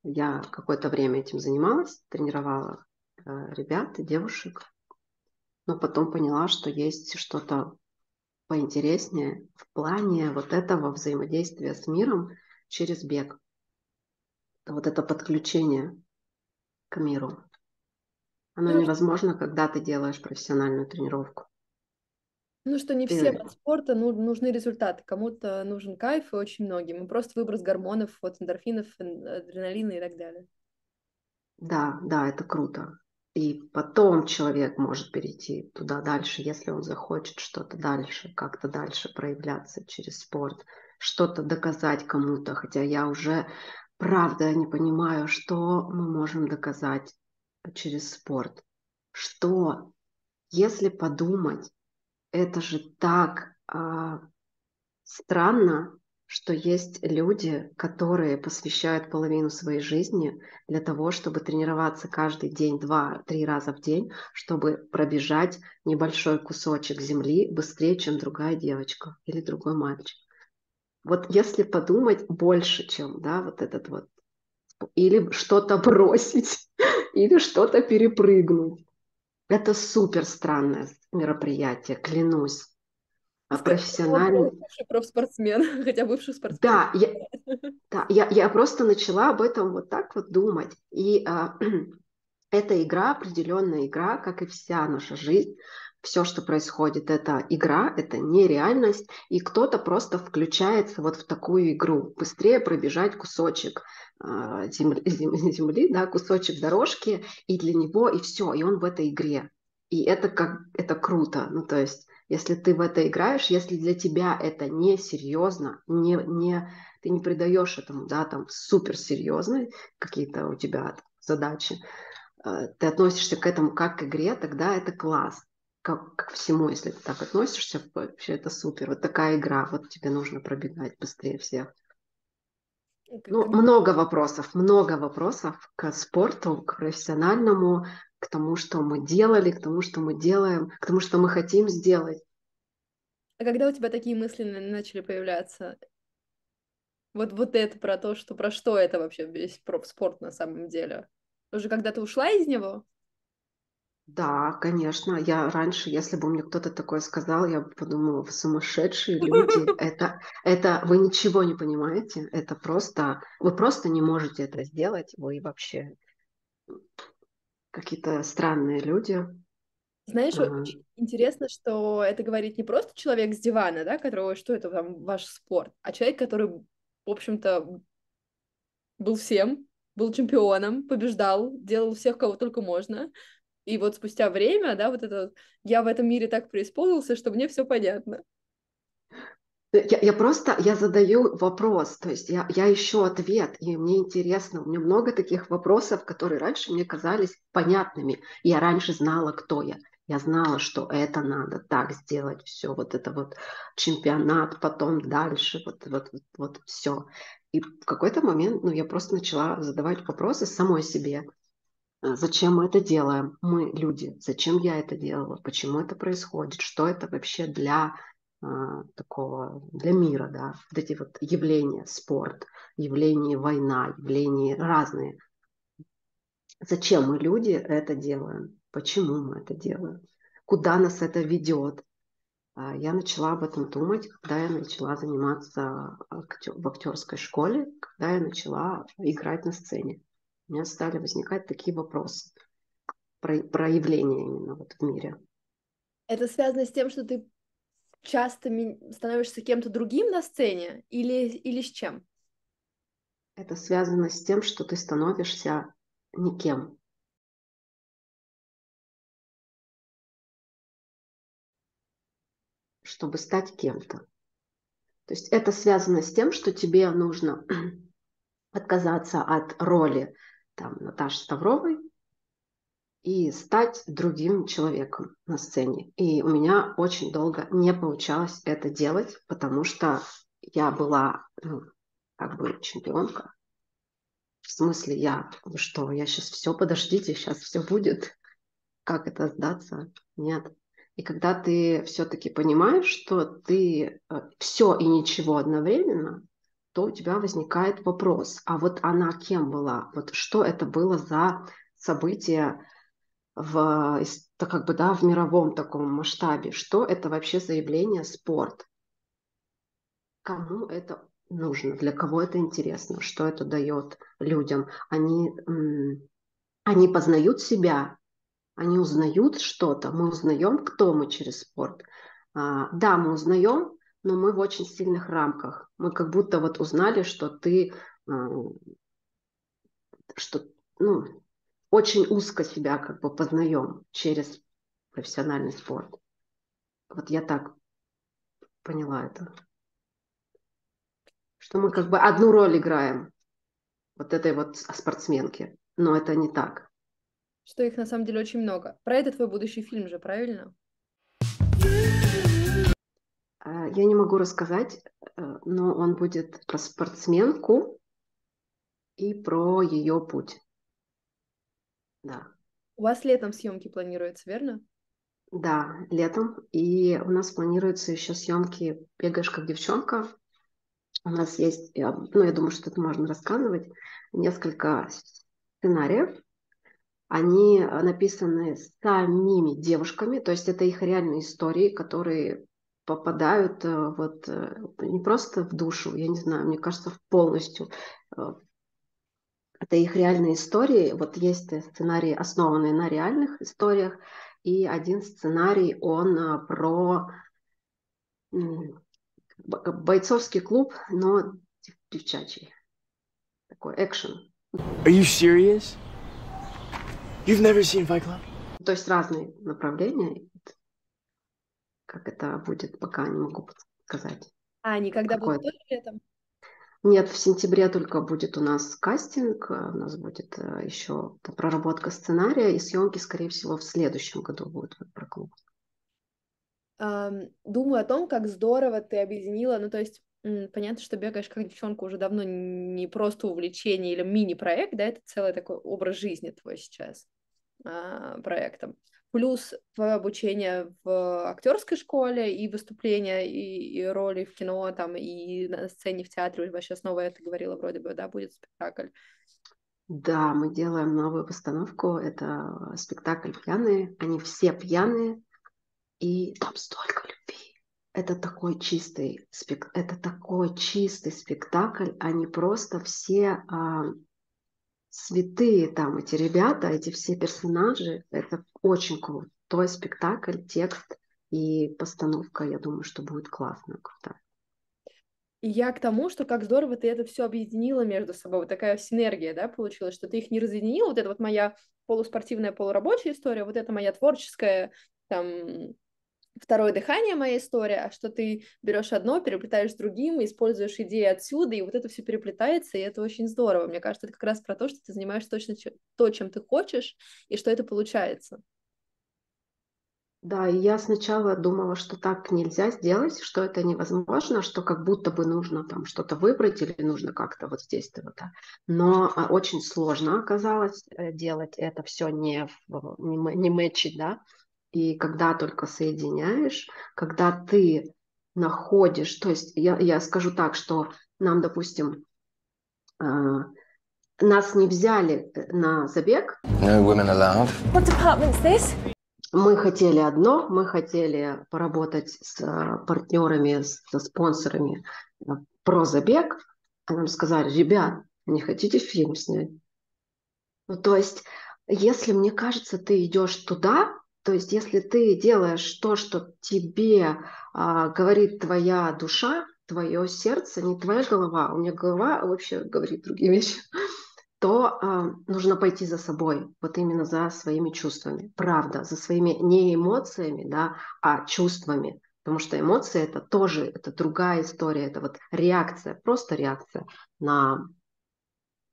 Я какое-то время этим занималась, тренировала э, ребят и девушек, но потом поняла, что есть что-то поинтереснее в плане вот этого взаимодействия с миром через бег. Вот это подключение к миру. Оно ну, невозможно, когда ты делаешь профессиональную тренировку. Ну, что не всем от спорта ну, нужны результаты. Кому-то нужен кайф, и очень многим. И просто выброс гормонов, вот эндорфинов, адреналина и так далее. Да, да, это круто. И потом человек может перейти туда дальше, если он захочет что-то дальше, как-то дальше проявляться через спорт, что-то доказать кому-то. Хотя я уже, правда, не понимаю, что мы можем доказать через спорт. Что, если подумать, это же так а, странно, что есть люди, которые посвящают половину своей жизни для того, чтобы тренироваться каждый день, два-три раза в день, чтобы пробежать небольшой кусочек земли быстрее, чем другая девочка или другой мальчик. Вот если подумать больше, чем, да, вот этот вот, или что-то бросить, или что-то перепрыгнуть. Это супер странное мероприятие, клянусь. А профессиональный... Бывший профспортсмен, хотя бывший спортсмен. Да, я, да я, я просто начала об этом вот так вот думать. И а, эта игра, определенная игра, как и вся наша жизнь, все, что происходит, это игра, это нереальность, и кто-то просто включается вот в такую игру. Быстрее пробежать кусочек а, земли, земли, да, кусочек дорожки, и для него, и все, и он в этой игре. И это как это круто. Ну, то есть, если ты в это играешь, если для тебя это не серьезно, не, не, ты не придаешь этому, да, там суперсерьезные какие-то у тебя задачи, э, ты относишься к этому как к игре, тогда это класс. Как, как всему, если ты так относишься, вообще это супер. Вот такая игра, вот тебе нужно пробегать быстрее всех. Ну, много вопросов, много вопросов к спорту, к профессиональному, к тому, что мы делали, к тому, что мы делаем, к тому, что мы хотим сделать. А когда у тебя такие мысли начали появляться? Вот, вот это про то, что про что это вообще весь профспорт на самом деле? Уже когда ты ушла из него? Да, конечно. Я раньше, если бы мне кто-то такое сказал, я бы подумала, вы сумасшедшие люди. Это, это вы ничего не понимаете. Это просто, вы просто не можете это сделать. Вы вообще какие-то странные люди. Знаешь, ага. очень интересно, что это говорит не просто человек с дивана, да, которого, что это там ваш спорт, а человек, который, в общем-то, был всем, был чемпионом, побеждал, делал всех, кого только можно. И вот спустя время, да, вот это я в этом мире так преисполнился, что мне все понятно. Я, я просто, я задаю вопрос, то есть я, я ищу ответ, и мне интересно, у меня много таких вопросов, которые раньше мне казались понятными. Я раньше знала, кто я. Я знала, что это надо так сделать, все, вот это вот чемпионат, потом дальше, вот, вот, вот, вот все. И в какой-то момент, ну, я просто начала задавать вопросы самой себе. «А зачем мы это делаем? Мы люди. Зачем я это делала? Почему это происходит? Что это вообще для такого для мира, да, вот эти вот явления, спорт, явления война, явления разные. Зачем мы люди это делаем? Почему мы это делаем? Куда нас это ведет? А, я начала об этом думать, когда я начала заниматься в актерской школе, когда я начала играть на сцене. У меня стали возникать такие вопросы про проявления именно вот в мире. Это связано с тем, что ты часто становишься кем-то другим на сцене или, или с чем? Это связано с тем, что ты становишься никем. чтобы стать кем-то. То есть это связано с тем, что тебе нужно отказаться от роли там, Наташи Ставровой и стать другим человеком на сцене. И у меня очень долго не получалось это делать, потому что я была ну, как бы чемпионка. В смысле, я, вы что, я сейчас все, подождите, сейчас все будет. Как это сдаться? Нет. И когда ты все-таки понимаешь, что ты э, все и ничего одновременно, то у тебя возникает вопрос, а вот она кем была? Вот что это было за событие в, как бы, да, в мировом таком масштабе? Что это вообще заявление спорт? Кому это нужно? Для кого это интересно? Что это дает людям? Они, они познают себя, они узнают что-то, мы узнаем, кто мы через спорт. А, да, мы узнаем, но мы в очень сильных рамках. Мы как будто вот узнали, что ты, а, что, ну, очень узко себя как бы познаем через профессиональный спорт. Вот я так поняла это. Что мы как бы одну роль играем вот этой вот спортсменки, но это не так. Что их на самом деле очень много. Про это твой будущий фильм же, правильно? А, я не могу рассказать, э, но он будет про спортсменку и про ее путь. Да. У вас летом съемки планируются, верно? Да, летом. И у нас планируются еще съемки «Бегаешь как девчонка». У нас есть, ну, я думаю, что это можно рассказывать, несколько сценариев. Они написаны самими девушками, то есть это их реальные истории, которые попадают э, вот э, не просто в душу, я не знаю, мне кажется, полностью э, это их реальные истории. Вот есть сценарии, основанные на реальных историях, и один сценарий, он а, про бойцовский клуб, но девчачий. Такой экшен. Are you serious? You've never seen Fight Club? То есть разные направления. Как это будет, пока не могу сказать. А, они когда Какое? будут тоже летом? Нет, в сентябре только будет у нас кастинг, э, у нас будет э, еще проработка сценария, и съемки, скорее всего, в следующем году будут про клуб. Думаю о том, как здорово ты объединила, ну то есть понятно, что бегаешь как девчонка уже давно не просто увлечение или мини-проект, да, это целый такой образ жизни твой сейчас а, проектом плюс твое обучение в актерской школе и выступления, и, и роли в кино, там, и на сцене в театре, вообще снова это говорила вроде бы, да, будет спектакль. Да, мы делаем новую постановку, это спектакль «Пьяные», они все пьяные, и там столько любви. Это такой чистый спек... это такой чистый спектакль, они просто все а, святые там эти ребята, эти все персонажи, это очень круто. Твой спектакль, текст и постановка, я думаю, что будет классно, круто. И я к тому, что как здорово ты это все объединила между собой, вот такая синергия, да, получилась, что ты их не разъединила, вот это вот моя полуспортивная, полурабочая история, вот это моя творческая, там, второе дыхание моя история, что ты берешь одно, переплетаешь с другим, используешь идеи отсюда, и вот это все переплетается, и это очень здорово. Мне кажется, это как раз про то, что ты занимаешься точно то, чем ты хочешь, и что это получается. Да, и я сначала думала, что так нельзя сделать, что это невозможно, что как будто бы нужно там что-то выбрать или нужно как-то вот здесь-то вот так. Но а, очень сложно оказалось э, делать это все не, не, не мэчить, да, и когда только соединяешь, когда ты находишь, то есть я, я скажу так, что нам, допустим, э, нас не взяли э, на забег. No women allowed. What department's this? Мы хотели одно, мы хотели поработать с э, партнерами, со спонсорами э, про забег, а нам сказали, ребят, не хотите фильм снять? Ну, то есть, если мне кажется, ты идешь туда, то есть, если ты делаешь то, что тебе а, говорит твоя душа, твое сердце, не твоя голова, у меня голова вообще говорит другие вещи, то а, нужно пойти за собой, вот именно за своими чувствами, правда, за своими не эмоциями, да, а чувствами, потому что эмоции это тоже это другая история, это вот реакция, просто реакция на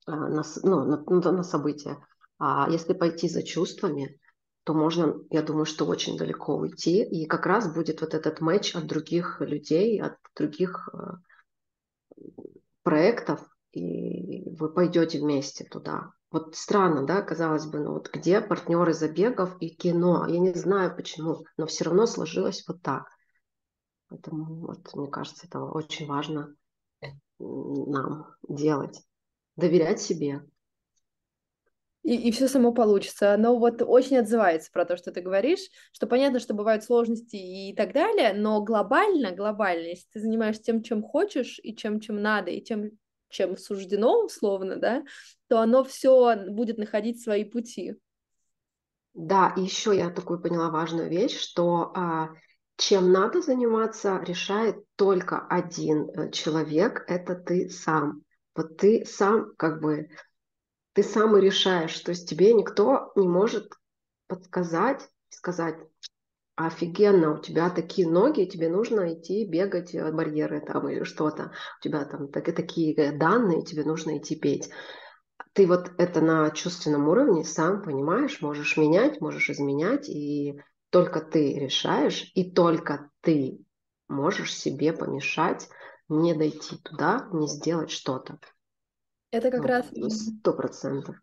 а, на, ну, на, на события. А если пойти за чувствами, то можно, я думаю, что очень далеко уйти. И как раз будет вот этот матч от других людей, от других э, проектов, и вы пойдете вместе туда. Вот странно, да, казалось бы, ну вот где партнеры забегов и кино? Я не знаю почему, но все равно сложилось вот так. Поэтому вот, мне кажется, это очень важно нам делать. Доверять себе. И, и все само получится. Но вот очень отзывается про то, что ты говоришь, что понятно, что бывают сложности и так далее, но глобально, глобально, если ты занимаешься тем, чем хочешь, и чем, чем надо, и тем, чем суждено, условно, да, то оно все будет находить свои пути. Да, и еще я такую поняла важную вещь, что а, чем надо заниматься, решает только один э, человек, это ты сам. Вот ты сам как бы, ты сам и решаешь, то есть тебе никто не может подсказать, сказать, офигенно, у тебя такие ноги, тебе нужно идти бегать э, барьеры там или что-то, у тебя там так, такие э, данные, тебе нужно идти петь. Ты вот это на чувственном уровне сам понимаешь, можешь менять, можешь изменять, и только ты решаешь, и только ты можешь себе помешать не дойти туда, не сделать что-то. Это как ну, раз... Сто процентов.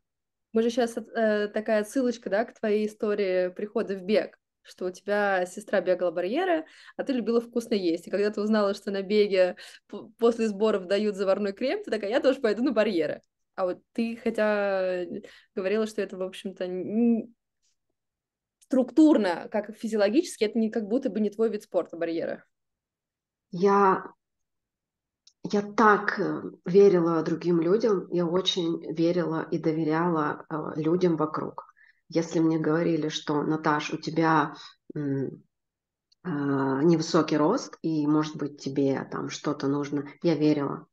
Мы же сейчас э, такая ссылочка, да, к твоей истории прихода в бег, что у тебя сестра бегала барьеры, а ты любила вкусно есть. И когда ты узнала, что на беге после сборов дают заварной крем, ты такая, я тоже пойду на барьеры. А вот ты, хотя говорила, что это, в общем-то, структурно, как физиологически, это не как будто бы не твой вид спорта барьера. Я, я так э, верила другим людям, я очень верила и доверяла э, людям вокруг. Если мне говорили, что, Наташ, у тебя э, невысокий рост, и, может быть, тебе там что-то нужно, я верила.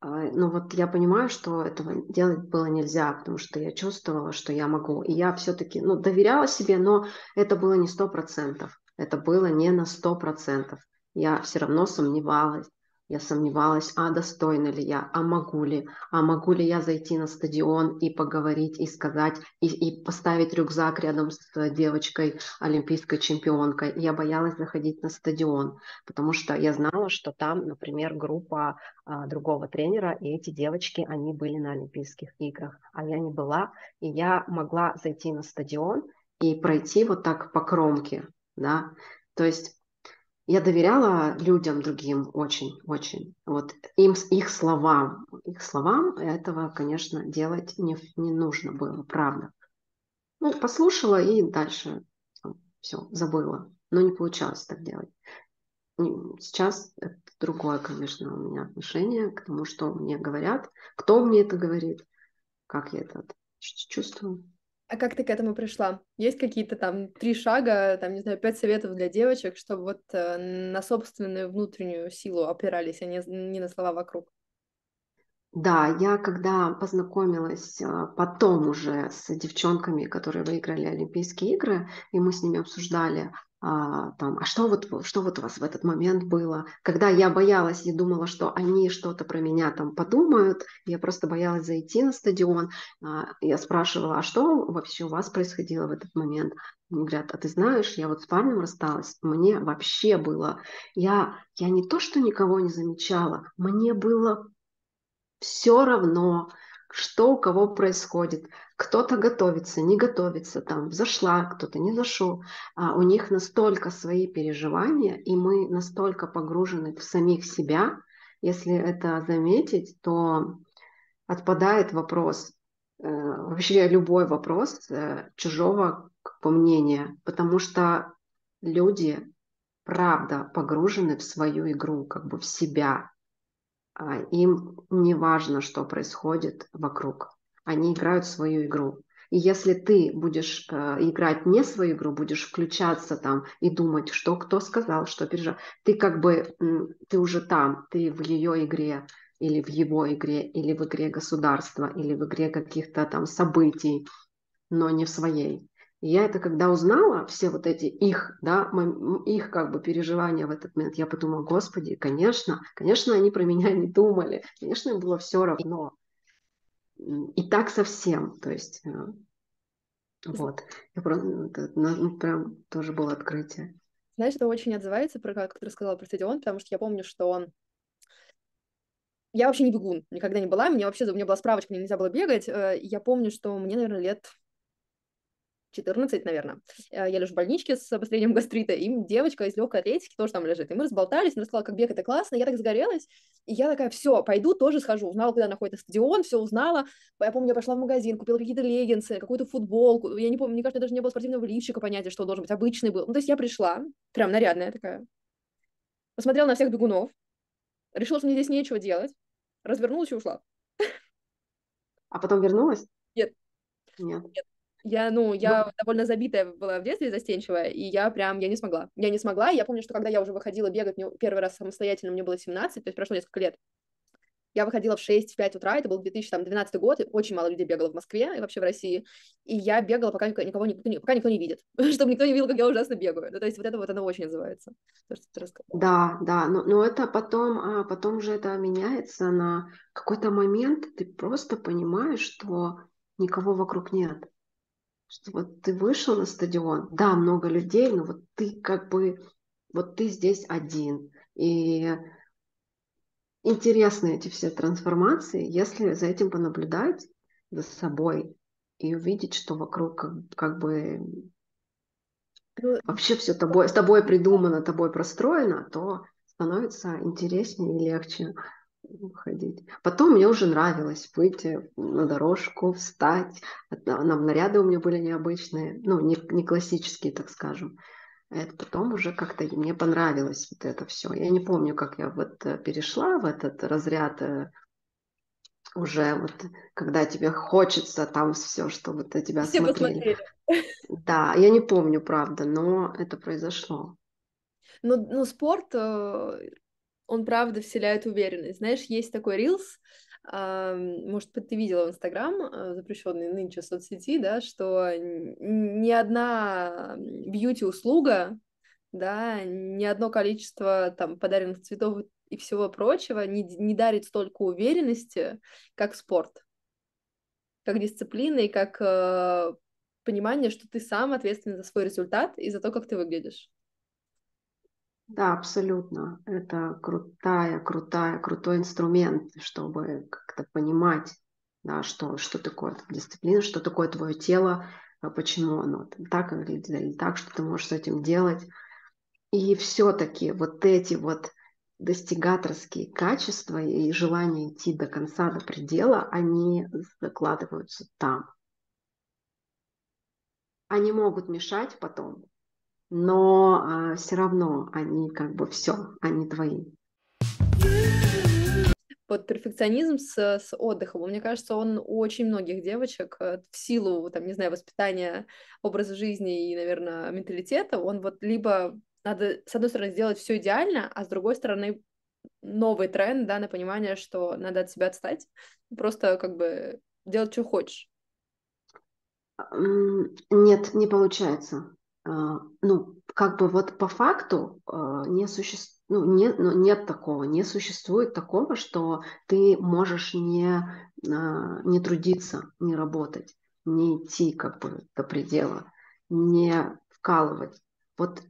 А, но вот я понимаю, что этого делать было нельзя, потому что я чувствовала, что я могу. И я все-таки, ну, доверяла себе, но это было не сто процентов. Это было не на сто процентов. Я все равно сомневалась. Я сомневалась, а достойна ли я, а могу ли, а могу ли я зайти на стадион и поговорить, и сказать, и, и поставить рюкзак рядом с девочкой, олимпийской чемпионкой. Я боялась заходить на стадион, потому что я знала, что там, например, группа а, другого тренера, и эти девочки, они были на Олимпийских играх, а я не была, и я могла зайти на стадион и пройти вот так по кромке, да, то есть я доверяла людям другим очень-очень. Вот им, их словам, их словам этого, конечно, делать не, не нужно было, правда. Ну, послушала и дальше все, забыла. Но не получалось так делать. Сейчас это другое, конечно, у меня отношение к тому, что мне говорят, кто мне это говорит, как я это чувствую. А как ты к этому пришла? Есть какие-то там три шага, там, не знаю, пять советов для девочек, чтобы вот э, на собственную внутреннюю силу опирались, а не, не на слова вокруг? Да, я когда познакомилась э, потом уже с девчонками, которые выиграли Олимпийские игры, и мы с ними обсуждали, а, там, а что вот, что вот у вас в этот момент было? Когда я боялась и думала, что они что-то про меня там подумают, я просто боялась зайти на стадион, а, я спрашивала, а что вообще у вас происходило в этот момент? Они говорят, а ты знаешь, я вот с парнем рассталась, мне вообще было, я, я не то, что никого не замечала, мне было все равно, что у кого происходит. Кто-то готовится, не готовится, там зашла, кто-то не зашел. А у них настолько свои переживания, и мы настолько погружены в самих себя. Если это заметить, то отпадает вопрос, э, вообще любой вопрос э, чужого мнения, потому что люди правда погружены в свою игру, как бы в себя, им не важно, что происходит вокруг. Они играют свою игру. И если ты будешь э, играть не свою игру, будешь включаться там и думать, что кто сказал, что пережил, ты как бы, ты уже там, ты в ее игре, или в его игре, или в игре государства, или в игре каких-то там событий, но не в своей я это когда узнала, все вот эти их, да, их как бы переживания в этот момент, я подумала, господи, конечно, конечно, они про меня не думали, конечно, им было все равно. И так совсем, то есть, э, вот, я просто, ну, ну, прям тоже было открытие. Знаешь, это очень отзывается, про как ты рассказала про стадион, потому что я помню, что он я вообще не бегун, никогда не была, мне вообще, у меня была справочка, мне нельзя было бегать, э, я помню, что мне, наверное, лет 14, наверное. Э, я лежу в больничке с обострением гастрита, и девочка из легкой атлетики тоже там лежит. И мы разболтались, она сказала, как бег это классно, я так загорелась, и я такая, все, пойду, тоже схожу. Узнала, куда находится стадион, все узнала. Я помню, я пошла в магазин, купила какие-то леггинсы, какую-то футболку. Я не помню, мне кажется, даже не было спортивного лифчика понятия, что должен быть обычный был. Ну, то есть я пришла, прям нарядная такая, посмотрела на всех бегунов, решила, что мне здесь нечего делать, развернулась и ушла. А потом вернулась? Нет. Нет. Нет. Я, ну, я ну... довольно забитая была в детстве, застенчивая, и я прям, я не смогла. Я не смогла, я помню, что когда я уже выходила бегать, мне первый раз самостоятельно, мне было 17, то есть прошло несколько лет, я выходила в 6-5 утра, это был 2012 год, очень мало людей бегало в Москве и вообще в России, и я бегала, пока никого не, пока никто не видит, чтобы никто не видел, как я ужасно бегаю. Ну, то есть вот это вот оно очень называется. То, что ты да, да, но, но это потом, а потом же это меняется на какой-то момент, ты просто понимаешь, что никого вокруг нет. Что вот ты вышел на стадион, да, много людей, но вот ты как бы, вот ты здесь один. И интересны эти все трансформации, если за этим понаблюдать за собой и увидеть, что вокруг как, как бы ну, вообще все тобой, с тобой придумано, тобой простроено, то становится интереснее и легче ходить. Потом мне уже нравилось выйти на дорожку, встать. Нам наряды у меня были необычные, ну, не, не классические, так скажем. Это потом уже как-то мне понравилось вот это все. Я не помню, как я вот э, перешла в этот разряд э, уже вот, когда тебе хочется там все, чтобы ты тебя все смотрели. Посмотрели. Да, я не помню, правда, но это произошло. Ну, ну спорт, э, он правда вселяет уверенность. Знаешь, есть такой рилс, может быть, ты видела в Инстаграм, э, запрещенной нынче соцсети, да, что ни одна бьюти-услуга, да, ни одно количество там подаренных цветов и всего прочего не, не дарит столько уверенности, как спорт, как дисциплина и как э, понимание, что ты сам ответственен за свой результат и за то, как ты выглядишь. Да, абсолютно. Это крутая, крутая, крутой инструмент, чтобы как-то понимать, да, что, что такое дисциплина, что такое твое тело, а почему оно так выглядит или так, что ты можешь с этим делать. И все-таки вот эти вот достигаторские качества и желание идти до конца, до предела, они закладываются там. Они могут мешать потом, но а, все равно они как бы все, они твои. Вот перфекционизм с, с отдыхом, мне кажется, он у очень многих девочек э, в силу, там, не знаю, воспитания, образа жизни и, наверное, менталитета, он вот либо надо, с одной стороны, сделать все идеально, а с другой стороны, новый тренд, да, на понимание, что надо от себя отстать, просто как бы делать, что хочешь. Нет, не получается. А, ну, как бы вот по факту а, не существует, ну, нет, ну, нет такого, не существует такого, что ты можешь не, а, не трудиться, не работать, не идти как бы до предела, не вкалывать. Вот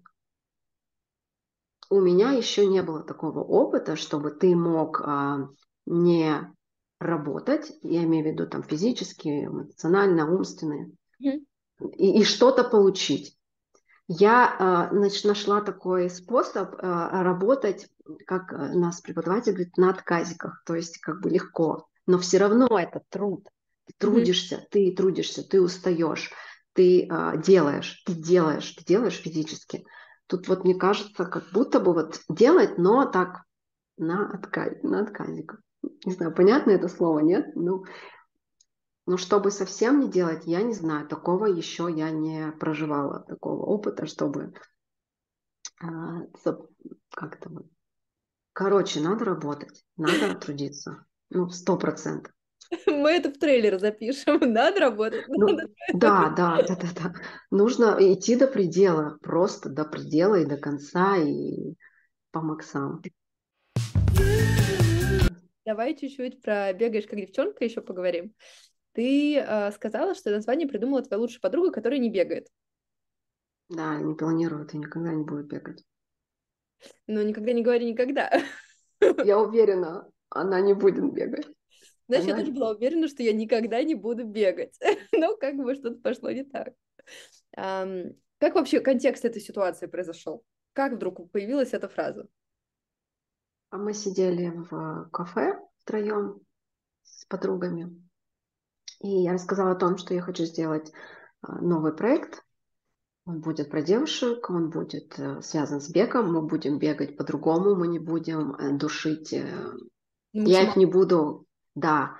у меня еще не было такого опыта, чтобы ты мог не работать, я имею в виду там физически, эмоционально, умственно, mm-hmm. и, и что-то получить. Я значит, нашла такой способ работать, как нас преподаватель говорит, на отказиках, то есть как бы легко, но все равно это труд. Ты трудишься, mm-hmm. ты трудишься, ты устаешь, ты делаешь, ты делаешь, ты делаешь физически. Тут вот мне кажется, как будто бы вот делать, но так на, отказ, на отказиках. Не знаю, понятно это слово, нет? Ну, но чтобы совсем не делать, я не знаю, такого еще я не проживала, такого опыта, чтобы а, как-то вот. Короче, надо работать, надо трудиться. Ну, сто процентов. Мы это в трейлер запишем. Надо работать. Ну, надо. Да, да, да, да, да. Нужно идти до предела, просто до предела и до конца, и по максам. Давай чуть-чуть про бегаешь как девчонка еще поговорим. Ты э, сказала, что название придумала твоя лучшая подруга, которая не бегает. Да, не планирует и никогда не будет бегать. Ну, никогда не говори никогда. Я уверена. она не будет бегать. Знаешь, я Она- тоже была уверена, что я никогда не буду бегать. Но как бы что-то пошло не так. Ам, Как вообще контекст этой ситуации произошел? Как вдруг появилась эта фраза? А мы сидели в кафе втроем с подругами. И я рассказала о том, что я хочу сделать а, новый проект. Он будет про девушек, он будет э, связан с бегом. Мы будем бегать по-другому, мы не будем э, душить. э, Я их не буду, да.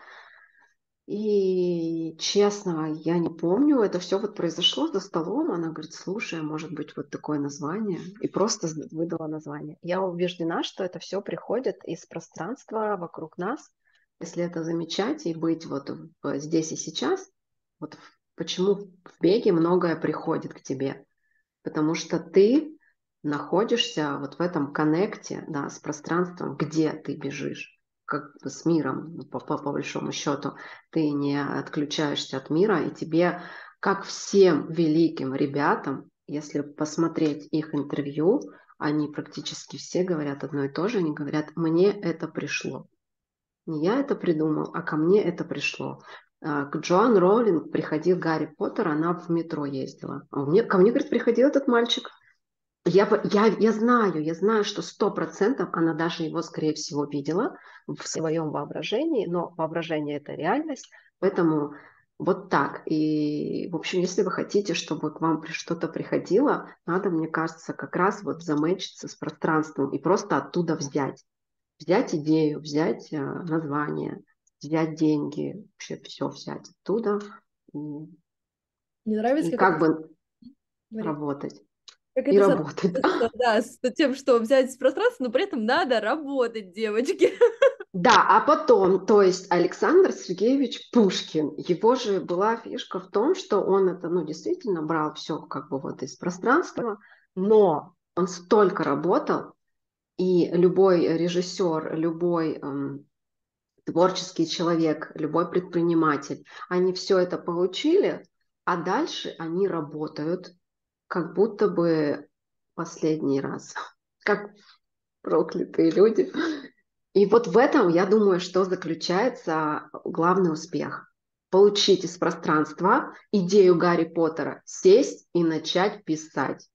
И честно, я не помню, это все вот произошло за столом. Она говорит, слушай, может быть вот такое название. И просто выдала название. Я убеждена, что это все приходит из пространства вокруг нас. Если это замечать и быть вот здесь и сейчас, вот почему в беге многое приходит к тебе. Потому что ты находишься вот в этом коннекте, да, с пространством, где ты бежишь как бы с миром, ну, по, по, по большому счету, ты не отключаешься от мира, и тебе, как всем великим ребятам, если посмотреть их интервью, они практически все говорят одно и то же, они говорят, мне это пришло. Не я это придумал, а ко мне это пришло. А, К Джоан Роулинг приходил Гарри Поттер, она в метро ездила. А мне, ко мне, говорит, приходил этот мальчик. Я, я, я знаю, я знаю, что сто процентов она даже его, скорее всего, видела в своем воображении, но воображение – это реальность, поэтому вот так. И, в общем, если вы хотите, чтобы к вам что-то приходило, надо, мне кажется, как раз вот заметчиться с пространством и просто оттуда взять. Взять идею, взять э, название, взять деньги, вообще все взять оттуда и, Мне нравится, и как, как бы говорит. работать. Как И это со- работать. с- да, с тем, что взять из пространства, но при этом надо работать, девочки. Да, а потом, то есть Александр Сергеевич Пушкин, его же была фишка в том, что он это, ну, действительно брал все как бы вот из пространства, но он столько работал, и любой режиссер, любой эм, творческий человек, любой предприниматель, они все это получили, а дальше они работают как будто бы последний раз, как проклятые люди. И вот в этом, я думаю, что заключается главный успех. Получить из пространства идею Гарри Поттера, сесть и начать писать.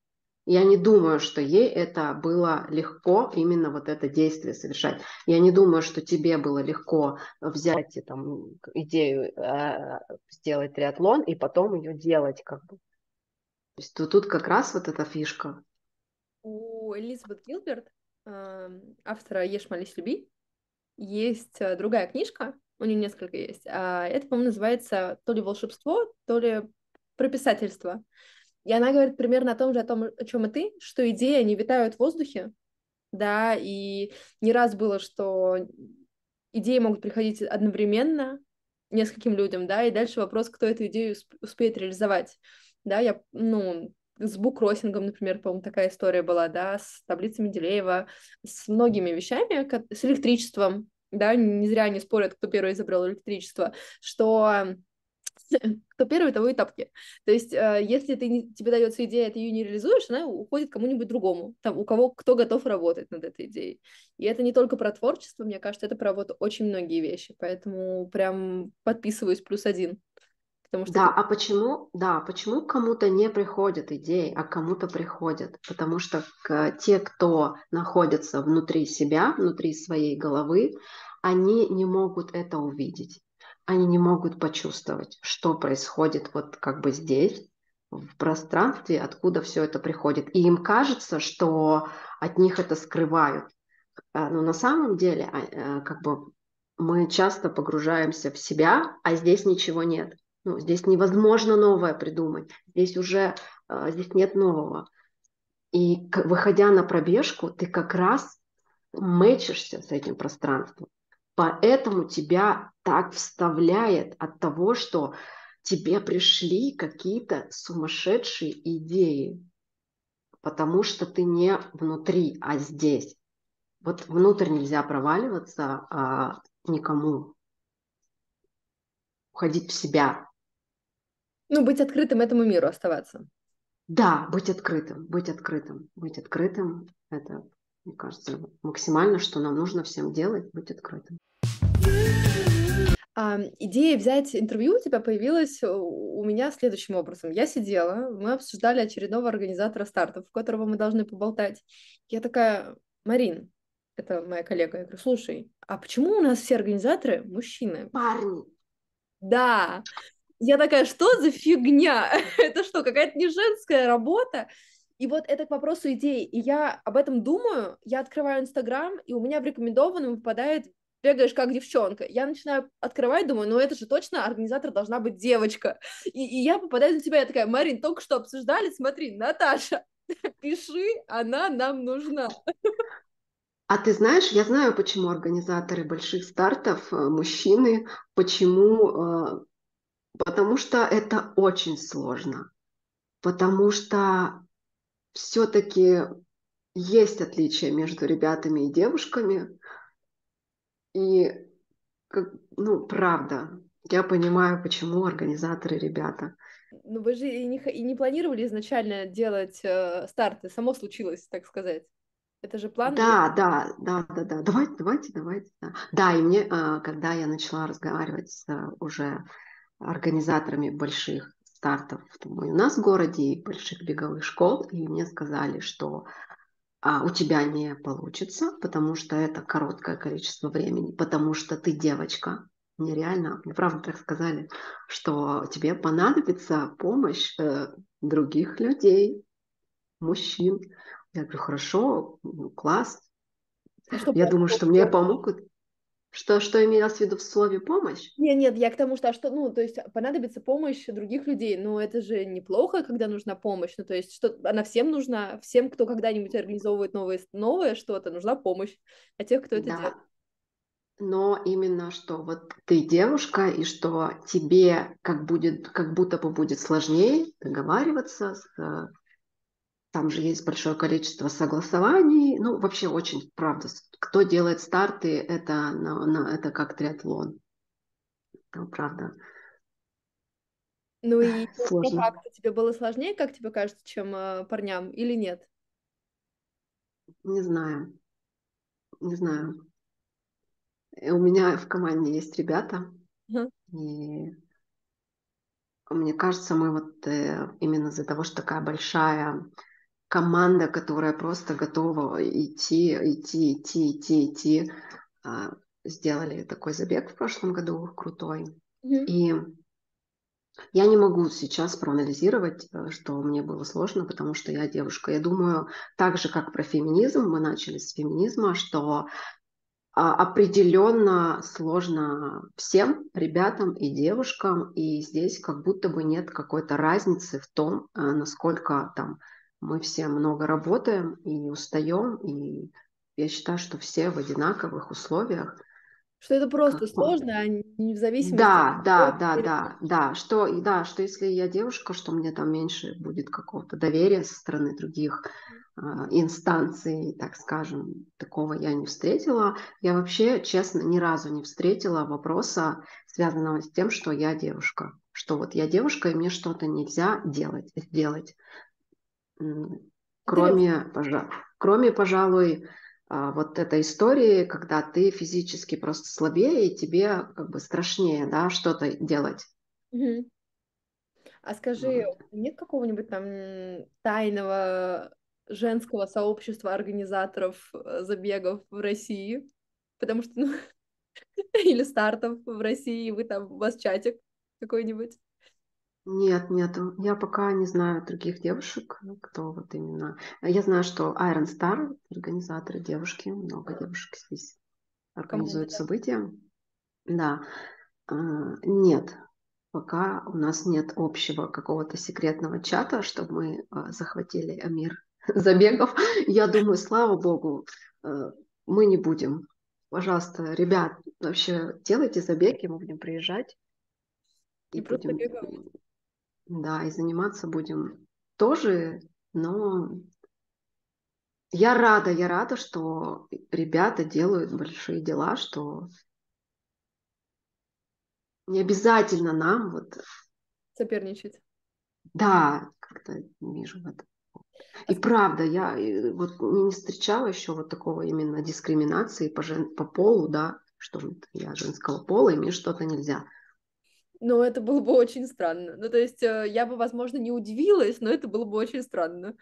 Я не думаю, что ей это было легко, именно вот это действие совершать. Я не думаю, что тебе было легко взять там, идею э, сделать триатлон и потом ее делать. Как бы. То есть тут, тут как раз вот эта фишка. У Элизабет Гилберт, эм, автора «Ешь, молись, люби», есть э, другая книжка, у нее несколько есть. а Это, по-моему, называется то ли волшебство, то ли прописательство. И она говорит примерно о том же, о том, о чем и ты, что идеи, они витают в воздухе, да, и не раз было, что идеи могут приходить одновременно нескольким людям, да, и дальше вопрос, кто эту идею усп- успеет реализовать. Да, я, ну, с буккроссингом, например, по-моему, такая история была, да, с таблицей Менделеева, с многими вещами, с электричеством, да, не зря они спорят, кто первый изобрел электричество, что кто первый, того и тапки. То есть, э, если ты тебе дается идея, ты ее не реализуешь, она уходит кому-нибудь другому, там, у кого кто готов работать над этой идеей. И это не только про творчество, мне кажется, это про вот очень многие вещи, поэтому прям подписываюсь плюс один. Потому что Да, это- а почему, да, почему кому-то не приходят идеи, а кому-то приходят? Потому что к- те, кто находятся внутри себя, внутри своей головы, они не могут это увидеть. Они не могут почувствовать, что происходит вот как бы здесь, в пространстве, откуда все это приходит. И им кажется, что от них это скрывают. А, Но на самом деле, а, э, как бы мы часто погружаемся в себя, а здесь ничего нет. Ну, здесь невозможно новое придумать. Здесь уже э, здесь нет нового. И выходя на пробежку, ты как раз мэчишься с этим пространством. Поэтому тебя так вставляет от того, что тебе пришли какие-то сумасшедшие идеи, потому что ты не внутри, а здесь. Вот внутрь нельзя проваливаться а, никому. Уходить в себя. ну, быть открытым этому миру, оставаться. Да, быть открытым, быть открытым, быть открытым. Это Мне кажется, максимально, что нам нужно всем делать, быть открытым. А, идея взять интервью у тебя появилась у меня следующим образом. Я сидела, мы обсуждали очередного организатора стартов, которого мы должны поболтать. Я такая, Марин, это моя коллега, я говорю, слушай, а почему у нас все организаторы мужчины? Парни. Да. Я такая, что за фигня? это что, какая-то не женская работа? И вот это к вопросу идеи. И я об этом думаю, я открываю Инстаграм, и у меня в рекомендованном выпадает бегаешь как девчонка. Я начинаю открывать, думаю, ну это же точно организатор должна быть девочка. И, и я попадаю на тебя, я такая, Марин, только что обсуждали, смотри, Наташа, пиши, она нам нужна. А ты знаешь, я знаю, почему организаторы больших стартов, э, мужчины, почему, э, потому что это очень сложно, потому что все-таки есть отличия между ребятами и девушками, и, как, ну, правда, я понимаю, почему организаторы ребята. Ну, вы же и не, и не планировали изначально делать э, старты, само случилось, так сказать. Это же план. Да, да, да, да, да. Давайте, давайте, давайте. Да, да и мне, э, когда я начала разговаривать с уже организаторами больших стартов думаю, у нас в городе и больших беговых школ, и мне сказали, что а у тебя не получится, потому что это короткое количество времени, потому что ты девочка. Мне реально, мне правда так сказали, что тебе понадобится помощь э, других людей, мужчин. Я говорю, хорошо, ну, класс. Что Я думаю, что мне помогут. Что, что имелось в виду в слове помощь? Нет, нет, я к тому, что, а что, ну, то есть понадобится помощь других людей, но это же неплохо, когда нужна помощь, ну, то есть что, она всем нужна, всем, кто когда-нибудь организовывает новое, новое что-то, нужна помощь, а тех, кто это да. делает. Но именно что вот ты девушка, и что тебе как, будет, как будто бы будет сложнее договариваться с там же есть большое количество согласований. Ну, вообще очень, правда, кто делает старты, это, на, на, это как триатлон. Ну, правда. Ну и Сложно. тебе было сложнее, как тебе кажется, чем э, парням или нет? Не знаю. Не знаю. Э, у меня в команде есть ребята, uh-huh. и мне кажется, мы вот э, именно из-за того, что такая большая команда, которая просто готова идти, идти, идти, идти, идти. А, сделали такой забег в прошлом году крутой. Mm-hmm. И я не могу сейчас проанализировать, э, что мне было сложно, потому что я девушка. Я думаю, так же, как про феминизм, мы начали с феминизма, что а, определенно сложно всем ребятам и девушкам, и здесь как будто бы нет какой-то разницы в том, э, насколько там мы все много работаем и устаем, и я считаю, что все в одинаковых условиях. Что это просто как сложно, а не в зависимости да, от да, да, да, да, что, да, что если я девушка, что мне там меньше будет какого-то доверия со стороны других э, инстанций, так скажем, такого я не встретила. Я вообще, честно, ни разу не встретила вопроса, связанного с тем, что я девушка, что вот я девушка, и мне что-то нельзя делать, сделать. Кроме, пожа... Кроме, пожалуй, а, вот этой истории, когда ты физически просто слабее, и тебе как бы страшнее, да, что-то делать. Угу. А скажи, вот. нет какого-нибудь там тайного женского сообщества организаторов э, забегов в России? Потому что, ну, или стартов в России, вы там, у вас чатик какой-нибудь? Нет, нету. Я пока не знаю других девушек, кто вот именно. Я знаю, что Iron Star, организаторы девушки, много девушек здесь организуют Команда. события. Да. А, нет, пока у нас нет общего какого-то секретного чата, чтобы мы а, захватили мир забегов. Я думаю, слава богу, а, мы не будем. Пожалуйста, ребят, вообще делайте забеги, мы будем приезжать. И, и будем... бегаем. Да, и заниматься будем тоже, но я рада, я рада, что ребята делают большие дела, что не обязательно нам вот... Соперничать. Да, как-то вижу в этом. И правда, я вот не встречала еще вот такого именно дискриминации по, жен... по полу, да, что я женского пола, и мне что-то нельзя. Ну, это было бы очень странно. Ну, то есть э, я бы, возможно, не удивилась, но это было бы очень странно.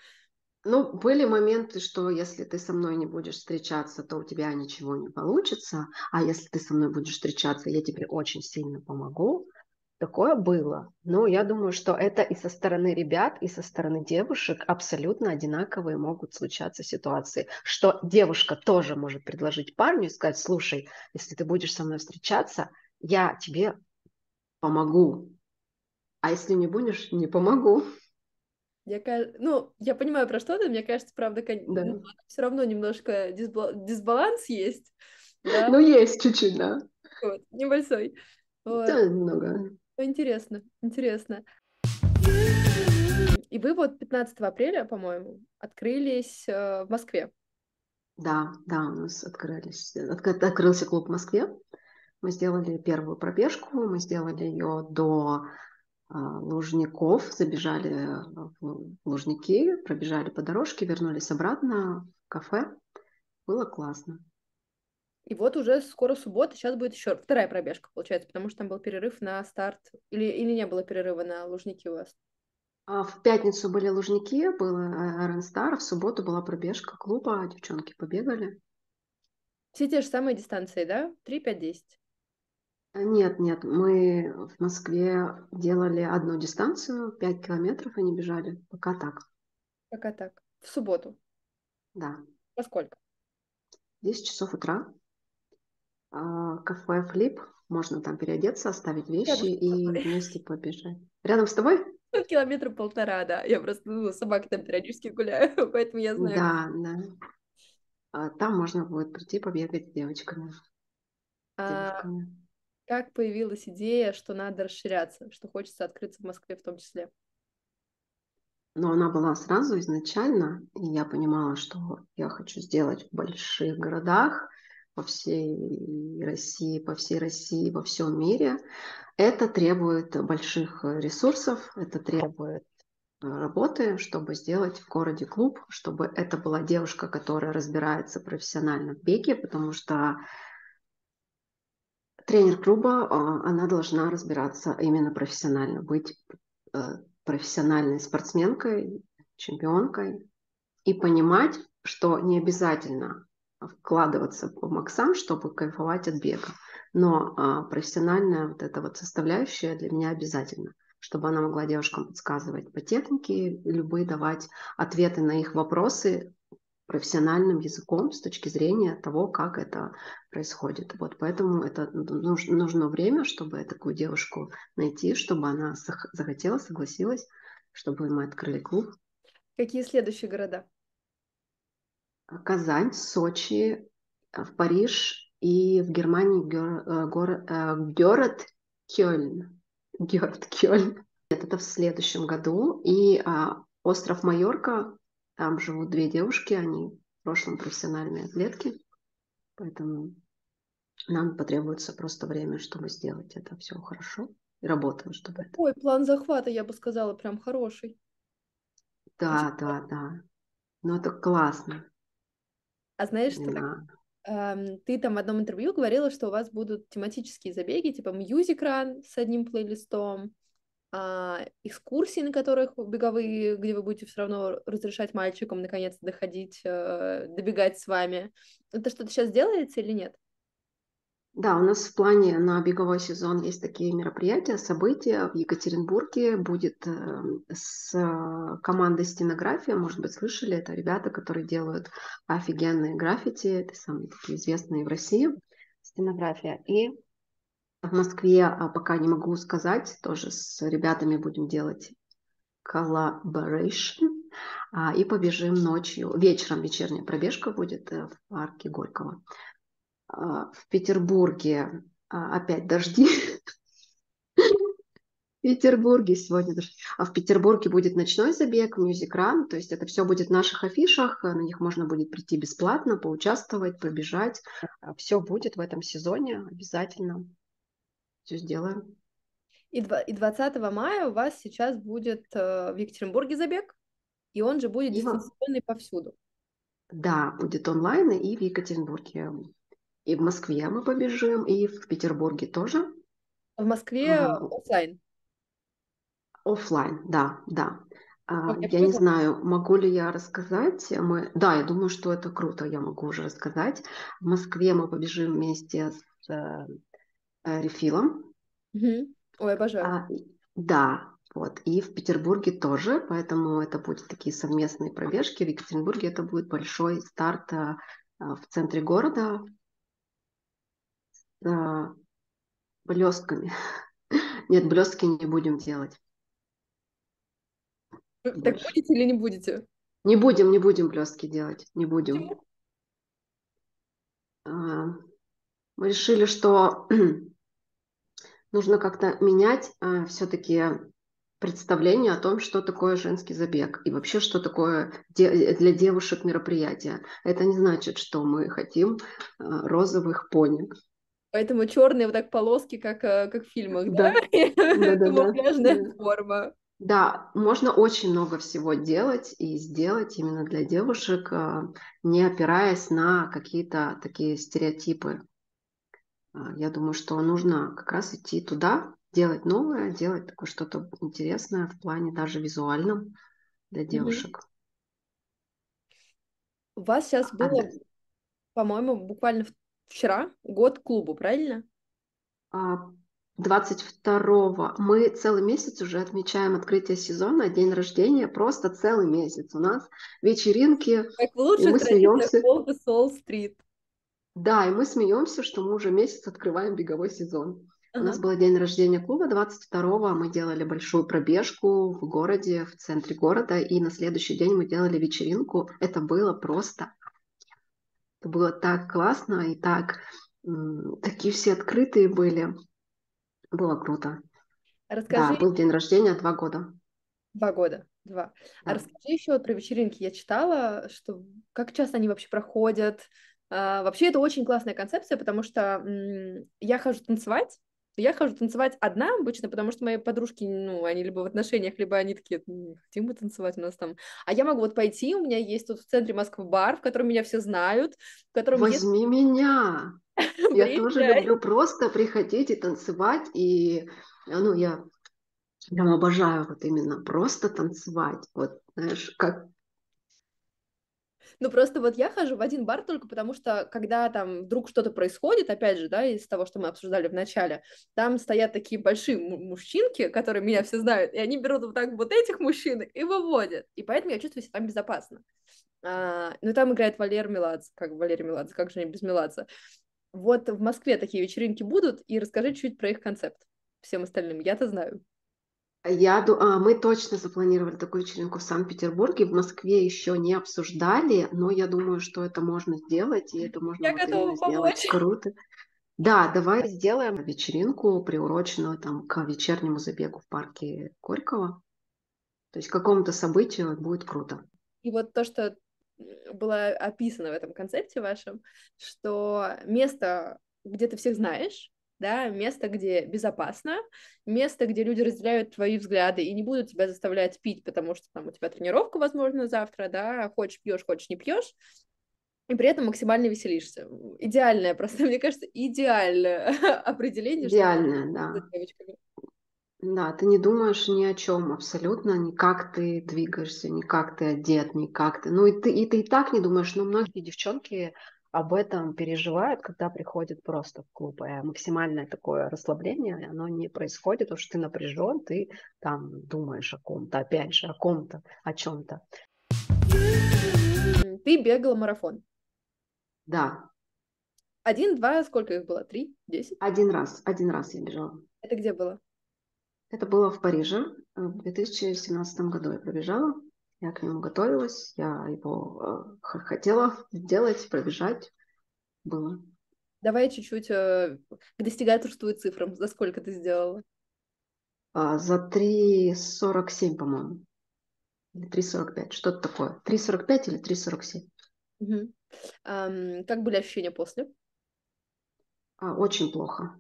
Ну, были моменты, что если ты со мной не будешь встречаться, то у тебя ничего не получится, а если ты со мной будешь встречаться, я тебе очень сильно помогу. Такое было. Но я думаю, что это и со стороны ребят, и со стороны девушек абсолютно одинаковые могут случаться ситуации. Что девушка тоже может предложить парню и сказать, слушай, если ты будешь со мной встречаться, я тебе помогу. А если не будешь, не помогу. Я, ну, я понимаю, про что ты, мне кажется, правда, да. ну, все равно немножко дисбал... дисбаланс есть. Да? Ну, есть чуть-чуть, да. Вот, небольшой. Вот. Да, немного. Ну, интересно, интересно. И вы вот 15 апреля, по-моему, открылись э, в Москве. Да, да, у нас открылись, открылся клуб в Москве. Мы сделали первую пробежку, мы сделали ее до э, Лужников, забежали в Лужники, пробежали по дорожке, вернулись обратно в кафе. Было классно. И вот уже скоро суббота, сейчас будет еще вторая пробежка, получается, потому что там был перерыв на старт. Или, или не было перерыва на Лужники у вас? А в пятницу были Лужники, был Iron Star, в субботу была пробежка клуба, девчонки побегали. Все те же самые дистанции, да? 3, 5, 10? Нет, нет, мы в Москве делали одну дистанцию, 5 километров они бежали, пока так. Пока так. В субботу? Да. Во сколько? 10 часов утра. А, кафе Флип, можно там переодеться, оставить вещи и вместе побежать. Рядом с тобой? Километра полтора, да. Я просто ну, собаки там периодически гуляю, поэтому я знаю. Да, да. А, там можно будет прийти побегать с девочками. А, девушками как появилась идея, что надо расширяться, что хочется открыться в Москве в том числе? Но она была сразу изначально, и я понимала, что я хочу сделать в больших городах, по всей России, по всей России, во всем мире. Это требует больших ресурсов, это требует э, работы, чтобы сделать в городе клуб, чтобы это была девушка, которая разбирается профессионально в беге, потому что тренер клуба, а, она должна разбираться именно профессионально, быть э, профессиональной спортсменкой, чемпионкой и понимать, что не обязательно вкладываться по максам, чтобы кайфовать от бега. Но а, профессиональная вот эта вот составляющая для меня обязательно, чтобы она могла девушкам подсказывать по технике, любые давать ответы на их вопросы профессиональным языком с точки зрения того, как это происходит. Вот поэтому это нужно, время, чтобы такую девушку найти, чтобы она захотела, согласилась, чтобы мы открыли клуб. Какие следующие города? Казань, Сочи, э, в Париж и в Германии э, город, э, город Кёльн. Город Кёльн. Это в следующем году. И а, остров Майорка, там живут две девушки, они в прошлом профессиональные атлетки, поэтому нам потребуется просто время, чтобы сделать это все хорошо и работаем, чтобы это. Ой, план захвата, я бы сказала, прям хороший. Да, да, да. Ну это классно. А знаешь, что да. эм, ты там в одном интервью говорила, что у вас будут тематические забеги, типа мьюзик-ран с одним плейлистом, а, экскурсии, на которых беговые, где вы будете все равно разрешать мальчикам наконец доходить, э, добегать с вами. Это что-то сейчас делается или нет? Да, у нас в плане на беговой сезон есть такие мероприятия, события. В Екатеринбурге будет э, с командой стенография, может быть, слышали, это ребята, которые делают офигенные граффити, это самые такие известные в России стенография. И в Москве а, пока не могу сказать, тоже с ребятами будем делать collaboration, а, и побежим ночью, вечером вечерняя пробежка будет э, в парке Горького. А, в Петербурге опять дожди. В Петербурге сегодня дожди. А в Петербурге будет ночной забег, Music Run, то есть это все будет в наших афишах, на них можно будет прийти бесплатно, поучаствовать, пробежать. Все будет в этом сезоне обязательно. Все сделаем. И 20 мая у вас сейчас будет э, в Екатеринбурге забег? И он же будет дистанционный повсюду. Да, будет онлайн и в Екатеринбурге. И в Москве мы побежим, и в Петербурге тоже. В Москве Ага. оффлайн. Оффлайн, да, да. А, я не знаю, могу ли я рассказать. Мы... Да, я думаю, что это круто, я могу уже рассказать. В Москве мы побежим вместе с э, Рефилом. Мгм. Ой, обожаю. А, да, вот. И в Петербурге тоже, поэтому это будут такие совместные пробежки. В Екатеринбурге это будет большой старт а, в центре города с а, блестками. Нет, блестки не будем делать. Так больше. будете или не будете? Не будем, не будем блестки делать, не будем. Почему? Мы решили, что нужно как-то менять все-таки представление о том, что такое женский забег и вообще, что такое де- для девушек мероприятие. Это не значит, что мы хотим а, розовых пони. Поэтому черные вот так полоски, как, э, как в фильмах, да? Камуфляжная форма. Да, можно очень много всего делать и сделать именно для девушек, а, не опираясь на какие-то такие стереотипы. А, Я думаю, что нужно как раз идти туда, делать новое, делать такое что-то интересное в плане даже визуальном для девушек. У вас сейчас А, было, да. по-моему, буквально вчера год клубу, правильно? А, 22 мы целый месяц уже отмечаем открытие сезона, день рождения, просто целый месяц. У нас вечеринки, Как в лучших традициях смеемся. Солл-стрит. Да, и мы смеемся, что мы уже месяц открываем беговой сезон. У нас был день рождения клуба 22-го, мы делали большую пробежку в городе, в центре города, и на следующий день мы делали вечеринку. Это было просто, это было так классно и так, такие все открытые были. Было круто. Да, Расскажи, был день рождения два года. два года, два. А Да. расскажи еще вот про вечеринки. Я читала, что как часто они вообще проходят. А, вообще это очень классная концепция, потому что я хожу танцевать. Я хожу танцевать одна обычно, потому что мои подружки, ну, они либо в отношениях, либо они такие, «Не хотим мы танцевать у нас там. А я могу вот пойти, у меня есть тут в центре Москвы бар, в котором меня все знают, в котором есть Возьми меня. Я тоже люблю просто приходить и танцевать. И, а, ну, я прям обожаю вот именно просто танцевать. Вот, знаешь, как Ну, просто вот я хожу в один бар только потому, что когда там вдруг что-то происходит, опять же, да, из того, что мы обсуждали в начале, там стоят такие большие му- мужчинки, которые меня все знают, и они берут вот так вот этих мужчин и выводят. И поэтому я чувствую себя там безопасно. А, ну, там играет Валер Меладзе, как Валерий Меладзе, как же не без Меладзе. Вот в Москве такие вечеринки будут, и расскажи чуть про их концепт всем остальным. Я-то знаю. Я, ду- а, мы точно запланировали такую вечеринку в Санкт-Петербурге, в Москве еще не обсуждали, но я думаю, что это можно сделать, и это можно Я готова сделать помочь. круто. Да, давай сделаем вечеринку, приуроченную там к вечернему забегу в парке Горького. То есть к какому-то событию будет круто. И вот то, что было описано в этом концепте вашем, что место, где ты всех знаешь, да, место, где безопасно, место, где люди разделяют твои взгляды и не будут тебя заставлять пить, потому что там у тебя тренировка, возможно, завтра, да, хочешь пьешь, хочешь не пьешь, и при этом максимально веселишься. Идеальное, просто, мне кажется, идеальное определение, что Идеально, да. Да, ты не думаешь ни о чем абсолютно, ни как ты двигаешься, ни как ты одет, ни как ты. Ну и ты, и ты и так не думаешь, но многие девчонки об этом переживают, когда приходят просто в клуб. И максимальное такое расслабление, оно не происходит, потому что ты напряжен, ты там думаешь о ком-то, опять же, о ком-то, о чем-то. Ты бегала марафон. Да, Один, два, сколько их было? Три? Десять? один раз, один раз я бежала. Это где было? Это было в Париже э, в 2017 году я пробежала. Я к нему готовилась, я его э, хотела сделать, пробежать. Было. Давай чуть-чуть э, к достигаторству и цифрам. За сколько ты сделала? А, за 3.47, по-моему. Или 3.45, что-то такое. 3.45 или 3.47. Мгм. Ам, как были ощущения после? А, очень плохо.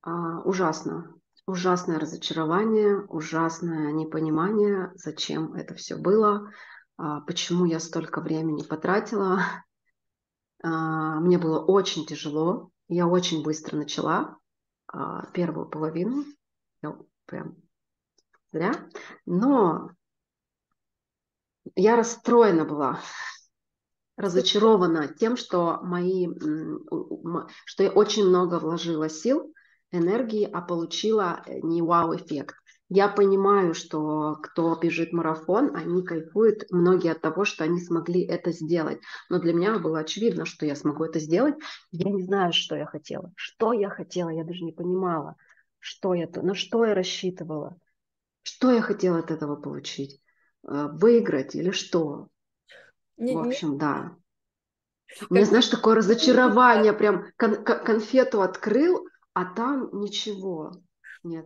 А, ужасно. Ужасное разочарование, ужасное непонимание, зачем это все было, а, почему я столько времени потратила. А, мне было очень тяжело, я очень быстро начала а, первую половину, я прям зря, но я расстроена была, разочарована тем, что мои, что я очень много вложила сил, энергии, а получила э, не вау-эффект. Я понимаю, что кто бежит марафон, они кайфуют многие от того, что они смогли это сделать. Но для меня было очевидно, что я смогу это сделать. Я не знаю, что я хотела. Что я хотела, я даже не понимала. Что я, на что я рассчитывала. Что я хотела от этого получить. Э, выиграть или что. Не, В общем, не... да. У меня, знаешь, такое разочарование, прям кон- конфету открыл, а там ничего нет.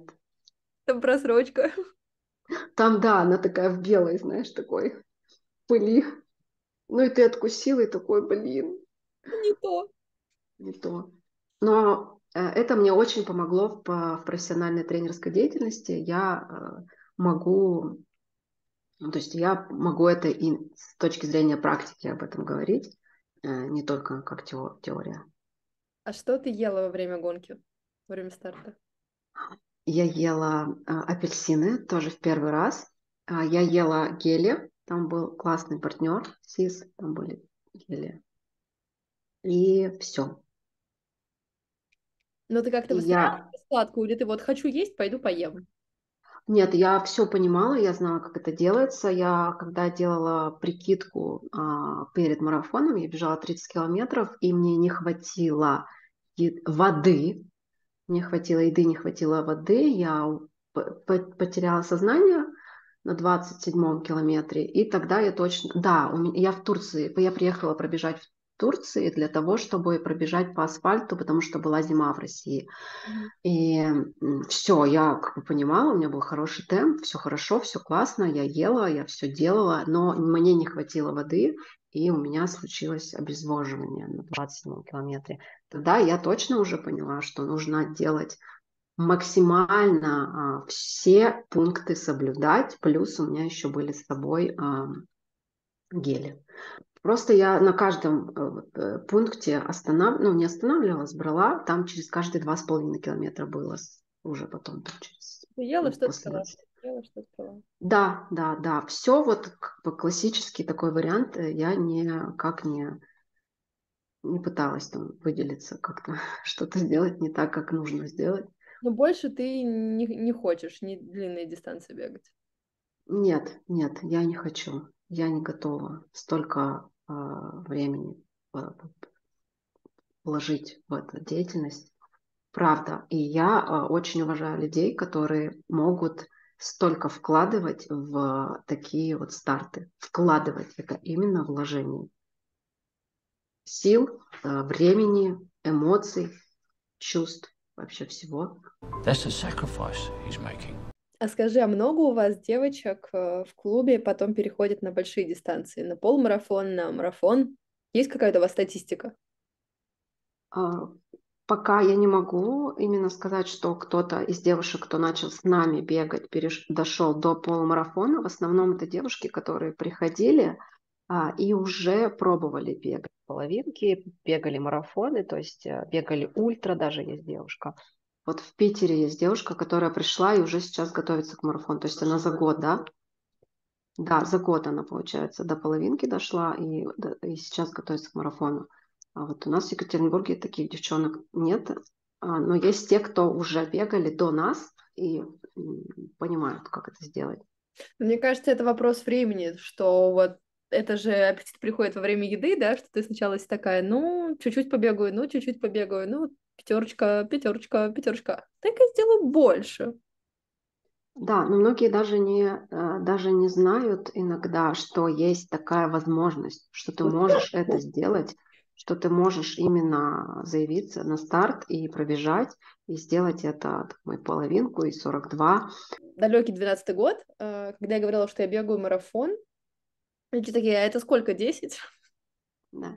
Там просрочка. Там, да, она такая в белой, знаешь, такой пыли. Ну и ты откусил, и такой, блин. Не то. Не то. Но э, это мне очень помогло в, в профессиональной тренерской деятельности. Я э, могу, ну, то есть я могу это и с точки зрения практики об этом говорить, э, не только как теория. А что ты ела во время гонки, во время старта? Я ела а, апельсины тоже в первый раз. А, я ела гели. Там был классный партнер, СИС, там были гели. И все. Но ты как-то я... сладкую, или ты вот хочу есть, пойду поем? Нет, я все понимала, я знала, как это делается. Я, когда делала прикидку а, перед марафоном, я бежала 30 километров, и мне не хватило воды, не хватило еды, не хватило воды, я потеряла сознание на 27-м километре, и тогда я точно... Да, я в Турции, я приехала пробежать в Турции для того, чтобы пробежать по асфальту, потому что была зима в России. И все, я как бы понимала, у меня был хороший темп, все хорошо, все классно, я ела, я все делала, но мне не хватило воды, и у меня случилось обезвоживание на 27 километре. Тогда я точно уже поняла, что нужно делать максимально а, все пункты соблюдать, плюс у меня еще были с собой а, гели. Просто я на каждом э, пункте останов... ну, не останавливалась, брала, там через каждые два с половиной километра было уже потом. Через... Ела Да, да, да. Все вот как бы классический такой вариант. Э, я не как не не пыталась там выделиться как-то, что-то сделать не так, как нужно сделать. Но больше ты не, не хочешь не длинные дистанции бегать? Нет, нет, я не хочу. Я не готова столько э, времени вложить в эту деятельность. Правда. И я э, очень уважаю людей, которые могут столько вкладывать в такие вот старты. Вкладывать это именно вложение сил, э, времени, эмоций, чувств, вообще всего. That's sacrifice he's making. А скажи, а много у вас девочек э, в клубе потом переходят на большие дистанции, на полмарафон, на марафон? Есть какая-то у вас статистика? Пока я не могу именно сказать, что кто-то из девушек, кто начал с нами бегать, переш... дошел до полумарафона. В основном это девушки, которые приходили а, и уже пробовали бегать половинки, бегали марафоны, то есть э, бегали ультра, даже есть девушка. Вот в Питере есть девушка, которая пришла и уже сейчас готовится к марафону, то есть она за год, да? Да, за год она, получается, до половинки дошла и, и сейчас готовится к марафону. А вот у нас в Екатеринбурге таких девчонок нет, а, но есть те, кто уже бегали до нас и понимают, как это сделать. Мне кажется, это вопрос времени, что вот это же аппетит приходит во время еды, да, что ты сначала такая, ну, чуть-чуть побегаю, ну, чуть-чуть побегаю, ну, пятерочка, пятерочка, пятерочка. Так я сделаю больше. Да, но многие даже не, э, даже не знают иногда, что есть такая возможность, что ты можешь это сделать, что ты можешь именно заявиться на старт и пробежать, и сделать это такой половинку и 42. Далекий 12 год, э, когда я говорила, что я бегаю марафон, Люди такие, а это сколько, 10? Да.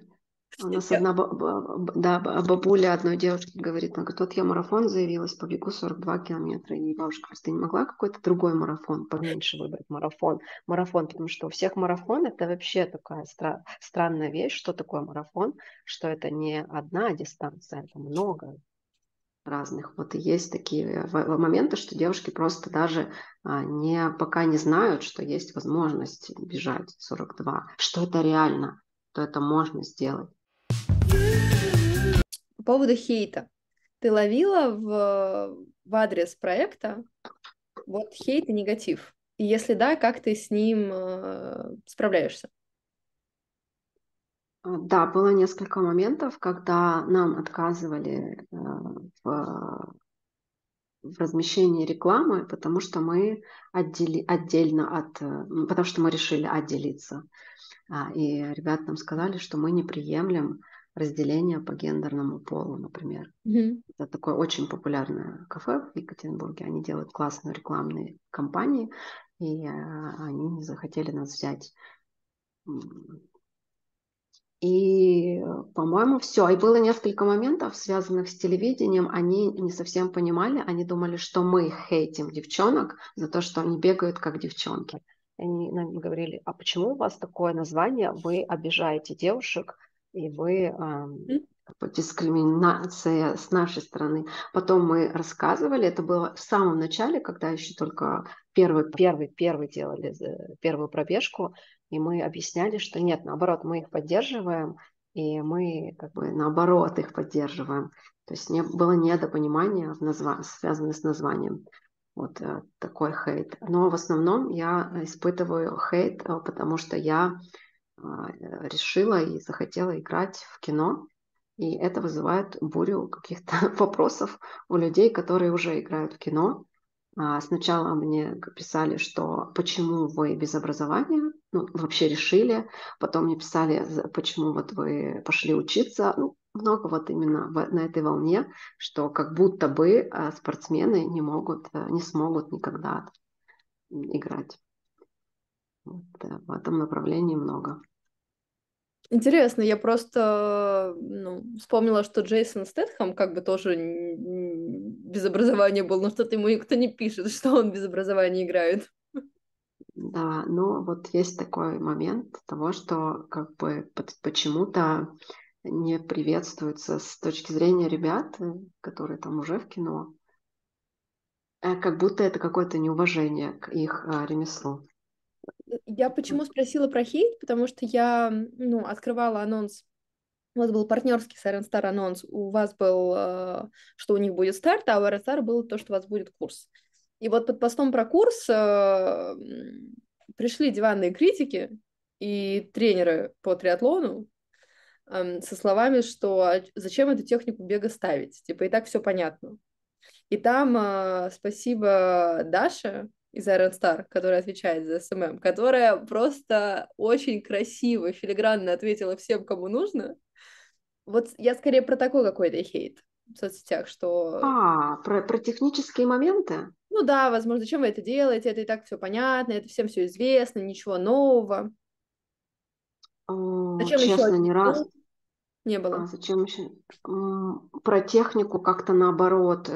У нас одна да, бабуля одной девушки говорит, она говорит, вот я марафон заявилась, побегу 42 километра. И бабушка говорит, ты не могла какой-то другой марафон поменьше выбрать? Марафон. Марафон, потому что у всех марафон это вообще такая стра- странная вещь, что такое марафон, что это не одна дистанция, это много разных. Вот и есть такие моменты, что девушки просто даже а, не, пока не знают, что есть возможность бежать 42, что это реально, что это можно сделать. По поводу хейта. Ты ловила в, в адрес проекта вот хейт и негатив? И если да, как ты с ним э, справляешься? А, да, было несколько моментов, когда нам отказывали э, в, в размещении рекламы, потому что мы отдели, отдельно от, э, потому что мы решили отделиться. А, и ребята нам сказали, что мы не приемлем разделение по гендерному полу, например. Mm-hmm. Это такое очень популярное кафе в Екатеринбурге. Они делают классные рекламные кампании, и э, они не захотели нас взять и, по-моему, все. И было несколько моментов, связанных с телевидением. Они не совсем понимали, они думали, что мы хейтим девчонок за то, что они бегают как девчонки. Они нам говорили, а почему у вас такое название? Вы обижаете девушек, и вы э, дискриминация с нашей стороны. Потом мы рассказывали, это было в самом начале, когда еще только первый, первый, первый делали первую пробежку, и мы объясняли, что нет, наоборот, мы их поддерживаем, и мы как бы наоборот их поддерживаем. То есть не, было недопонимание, в назва... связанное с названием. Вот э, такой хейт. Но в основном я испытываю хейт, э, потому что я э, решила и захотела играть в кино, и это вызывает бурю каких-то вопросов у людей, которые уже играют в кино. А, сначала мне писали, что почему вы без образования, ну, вообще решили. Потом мне писали, почему вот вы пошли учиться. Ну, много вот именно на этой волне, что как будто бы а, спортсмены не могут, э, не смогут никогда играть. Вот, э, в этом направлении много. Интересно, я просто ну, вспомнила, что Джейсон Стэтхэм как бы тоже без образования был, но что-то ему никто не пишет, что он без образования играет. Да, но вот есть такой момент того, что как бы почему-то не приветствуется с точки зрения ребят, э, которые там уже в кино, э, как будто это какое-то неуважение к их а, ремеслу. Я почему спросила про хейт, потому что я, ну, открывала анонс. У вас был партнерский с Iron Star анонс, у вас был, э, что у них будет старт, а у Star было то, что у вас будет курс. И вот под постом про курс э, пришли диванные критики и тренеры по триатлону э, со словами, что «А зачем эту технику бега ставить, типа и так все понятно. И там э, спасибо Даше, из Iron Star, которая отвечает за SMM, которая просто очень красиво, филигранно ответила всем, кому нужно. Вот я скорее про такой какой-то хейт в соцсетях, что... А, про, про технические моменты? Ну да, возможно, зачем вы это делаете, это и так все понятно, это всем все известно, ничего нового. О, зачем честно, еще... не раз. Не было. А зачем еще? Про технику как-то наоборот.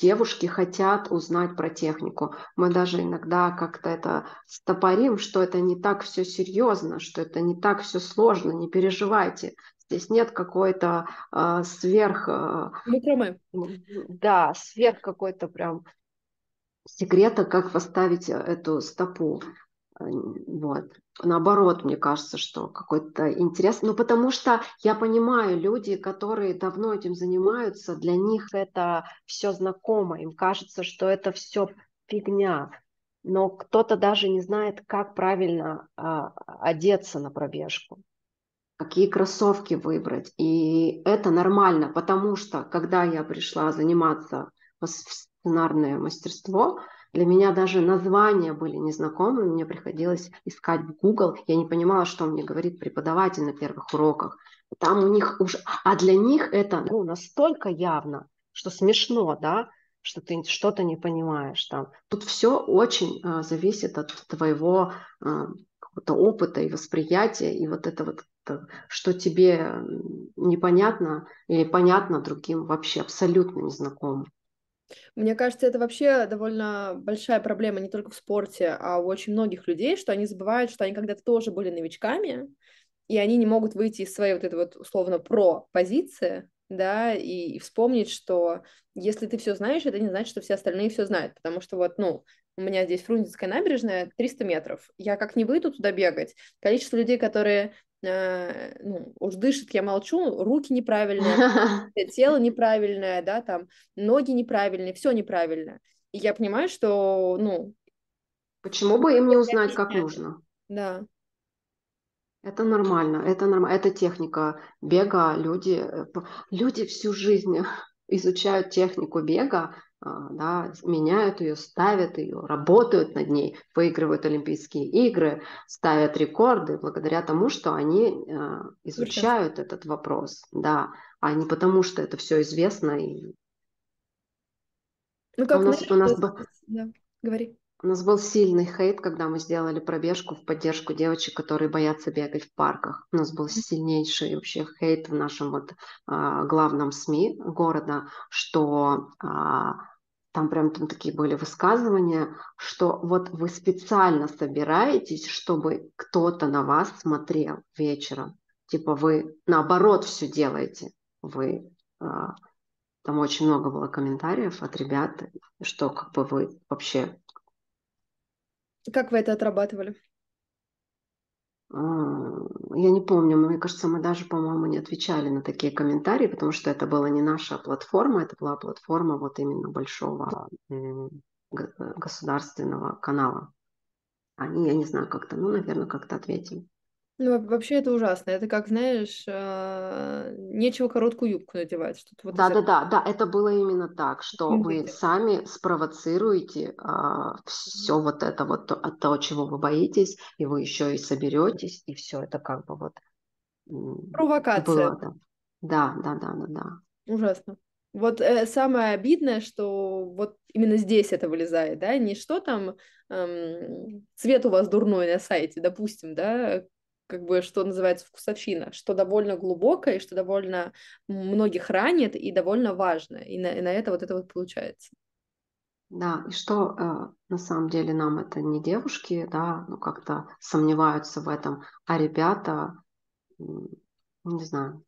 Э, девушки хотят узнать про технику. Мы даже иногда как-то это стопорим, что это не так все серьезно, что это не так все сложно, не переживайте. Здесь нет какой-то э, сверх... Э, Да, сверх какой-то прям секрета, как поставить эту стопу. Вот. Наоборот, мне кажется, что какой-то интерес. Ну, потому что я понимаю, люди, которые давно этим занимаются, для них это все знакомо. Им кажется, что это все фигня. Но кто-то даже не знает, как правильно а, одеться на пробежку, какие кроссовки выбрать. И это нормально, потому что когда я пришла заниматься в сценарное мастерство, для меня даже названия были незнакомы, мне приходилось искать в Google, я не понимала, что мне говорит преподаватель на первых уроках. Там у них уже, а для них это ну, настолько явно, что смешно, да, что ты что-то не понимаешь там. Тут все очень э, зависит от твоего э, какого-то опыта и восприятия, и вот это вот что, что тебе непонятно или понятно другим вообще абсолютно незнакомым. Мне кажется, это вообще довольно большая проблема не только в спорте, а у очень многих людей, что они забывают, что они когда-то тоже были новичками, и они не могут выйти из своей вот этой вот условно про позиции, да, и, и вспомнить, что если ты все знаешь, это не значит, что все остальные все знают, потому что вот, ну, у меня здесь Фрунзенская набережная 300 метров, я как не выйду туда бегать, количество людей, которые э, ну, уж дышит, я молчу, руки неправильные, тело неправильное, да, там, ноги неправильные, все неправильно. И я понимаю, что, ну... Почему бы им не узнать, как нужно? Да. Это нормально, это нормально, это техника бега. Люди, э, люди всю жизнь изучают технику бега, да, меняют ее, ставят ее, работают над ней, выигрывают Олимпийские игры, ставят рекорды благодаря тому, что они э, изучают Прекрасно. этот вопрос, да, а не потому, что это все известно. И... Ну как, у нас, у нас... Да, говори. У нас был сильный хейт, когда мы сделали пробежку в поддержку девочек, которые боятся бегать в парках. У нас был сильнейший вообще хейт в нашем вот а, главном СМИ города, что а, там прям там такие были высказывания, что вот вы специально собираетесь, чтобы кто-то на вас смотрел вечером. Типа вы наоборот все делаете. Вы а, там очень много было комментариев от ребят, что как бы вы вообще как вы это отрабатывали? А, я не помню, мне кажется, мы даже, по-моему, не отвечали на такие комментарии, потому что это была не наша платформа, это была платформа вот именно большого государственного канала. Они, я не знаю, как-то, ну, наверное, как-то ответили. Ну, вообще это ужасно. Это как, знаешь, э, нечего короткую юбку надевать. Что-то вот да, да, да, да, это было именно так, что вы сами спровоцируете а, все вот это вот от того, чего вы боитесь, и вы еще и соберетесь, и все это как бы вот Провокация. Было, да. да, да, да, да, да. Ужасно. Вот э, самое обидное, что вот именно здесь это вылезает, да, не что там эм, цвет у вас дурной на сайте, допустим, да, как бы, что называется, вкусовщина, что довольно глубокое, что довольно многих ранит и довольно важно. И на, и на это вот это вот получается. Да, и что э, на самом деле нам это не девушки, да, ну как-то сомневаются в этом, а ребята, не знаю.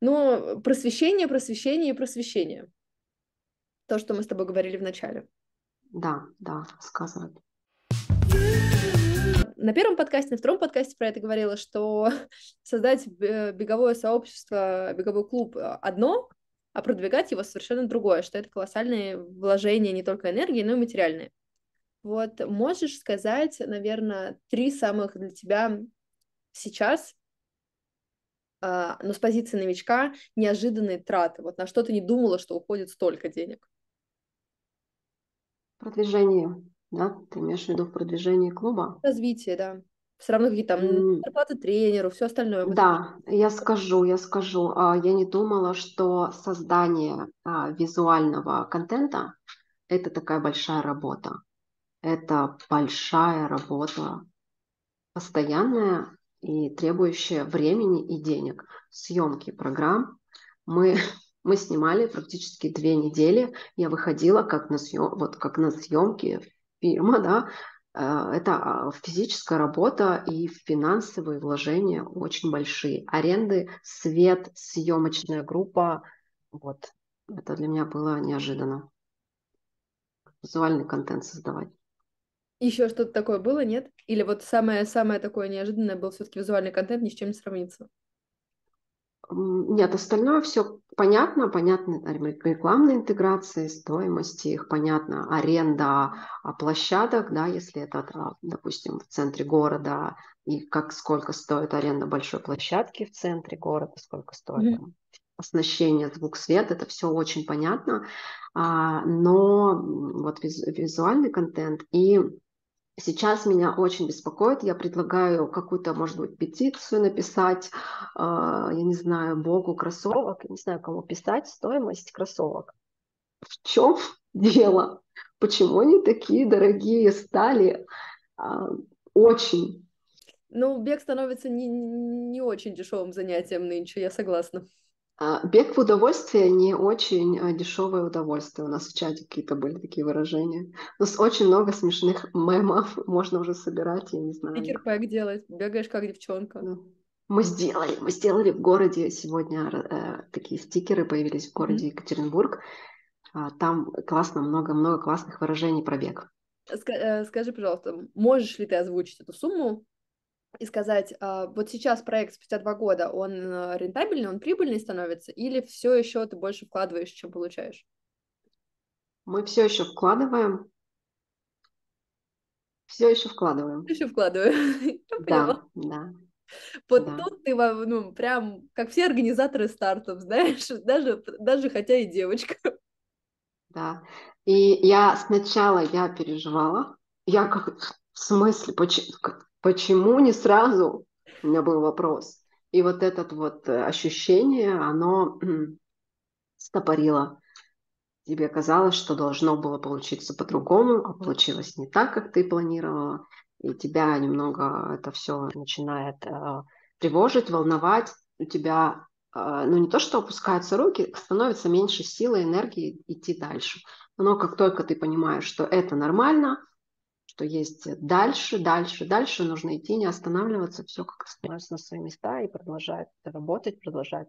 Ну, просвещение, просвещение и просвещение. То, что мы с тобой говорили в начале. Да, да, сказывать на первом подкасте, на втором подкасте про это говорила, что создать беговое сообщество, беговой клуб э, одно, а продвигать его совершенно другое, что это колоссальные вложения не только энергии, но и материальные. Вот можешь сказать, наверное, три самых для тебя сейчас, э, но с позиции новичка, неожиданные траты? Вот на что ты не думала, что уходит столько денег? Продвижение да? Ты имеешь в виду в продвижении клуба? Развитие, да. Все равно какие-то там зарплаты тренеру, все остальное. Да, я скажу, я скажу. А, я не думала, что создание а, визуального контента – это такая большая работа. Это большая работа, постоянная и требующая времени и денег. Съемки программ. Мы, мы снимали практически две недели. Я выходила как на, съем, вот как на съемки фирма, да, э, это а, физическая работа и финансовые вложения очень большие. Аренды, свет, съемочная группа. Вот. Это для меня было неожиданно. Визуальный контент создавать. Еще что-то такое было, нет? Или вот самое-самое такое неожиданное был все-таки визуальный контент, ни с чем не сравнится? Нет, остальное все понятно, понятно рекламные интеграции, стоимости их, понятно. Аренда а, площадок, да, если это, допустим, в центре города, и как сколько стоит аренда большой площадки в центре города, сколько стоит mm-hmm. оснащение, звук, свет, это все очень понятно, а, но вот визуальный контент и Сейчас меня очень беспокоит, я предлагаю какую-то, может быть, петицию написать, э, я не знаю, Богу кроссовок, я не знаю, кому писать стоимость кроссовок. В чем дело? Почему они такие дорогие стали? Э, очень. Ну, бег становится не, не очень дешевым занятием нынче, я согласна. А, бег в удовольствие не очень а, дешевое удовольствие. У нас в чате какие-то были такие выражения. У нас очень много смешных мемов можно уже собирать, я не знаю. Стикер-пэк делать, бегаешь как девчонка. Ну, мы сделали, мы сделали в городе сегодня э, такие стикеры появились в городе Екатеринбург. А, там классно, много-много классных выражений про бег. Э, скажи, пожалуйста, можешь ли ты озвучить эту сумму и сказать, а, вот сейчас проект спустя два года, он э, рентабельный, он прибыльный становится, или все еще ты больше вкладываешь, чем получаешь? Мы все еще вкладываем. Все еще вкладываем. Еще вкладываю. Да, да. Вот да. тут ты, ну, прям, как все организаторы стартов, знаешь, даже, даже хотя и девочка. Да. И я сначала я переживала, я как, в смысле, почему, почему не сразу? У меня был вопрос. И вот это вот э, ощущение, оно стопорило. Тебе казалось, что должно было получиться по-другому, а получилось не так, как ты планировала. И тебя немного это все начинает э, тревожить, волновать. У тебя, э, ну не то, что опускаются руки, становится меньше силы, энергии идти дальше. Но как только ты понимаешь, что это нормально, что есть дальше, дальше, дальше, нужно идти, не останавливаться, все как становится на свои места и продолжает работать, продолжает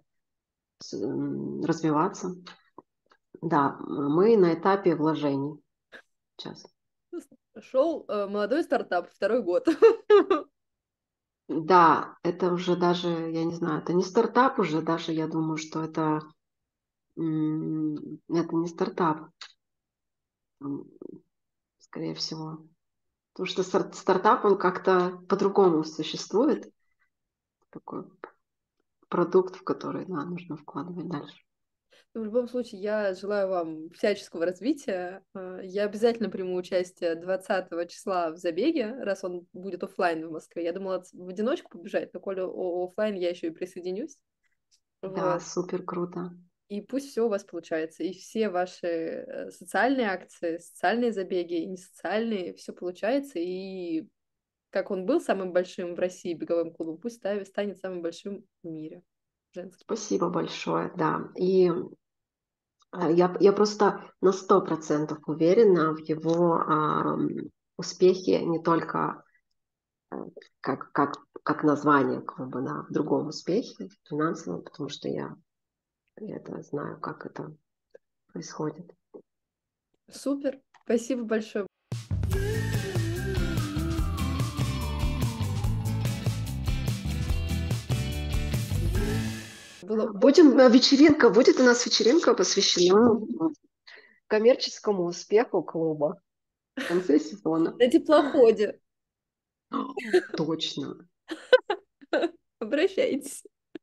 развиваться. Да, мы на этапе вложений сейчас. Шел э, молодой стартап, второй год. Да, это уже даже, я не знаю, это не стартап уже, даже я думаю, что это, это не стартап, скорее всего. Потому что стартап, он как-то по-другому существует. Такой продукт, в который да, нужно вкладывать дальше. В любом случае, я желаю вам всяческого развития. А, я обязательно приму участие 20 числа в забеге, раз он будет офлайн в Москве. Я думала в одиночку побежать, но коли офлайн я еще и присоединюсь. Да, вот. супер круто. И пусть все у вас получается, и все ваши э, социальные акции, социальные забеги, не социальные, все получается, и как он был самым большим в России беговым клубом, пусть станет самым большим в мире женским. Спасибо большое, да. И а, я, я просто на сто процентов уверена в его э, успехе не только э, как, как, как название клуба, да, в другом успехе финансовом, потому что я я это знаю, как это происходит. Супер, спасибо большое. Было... Будем э, вечеринка, будет у нас вечеринка посвящена коммерческому успеху клуба в конце сезона. На теплоходе. Точно. Обращайтесь.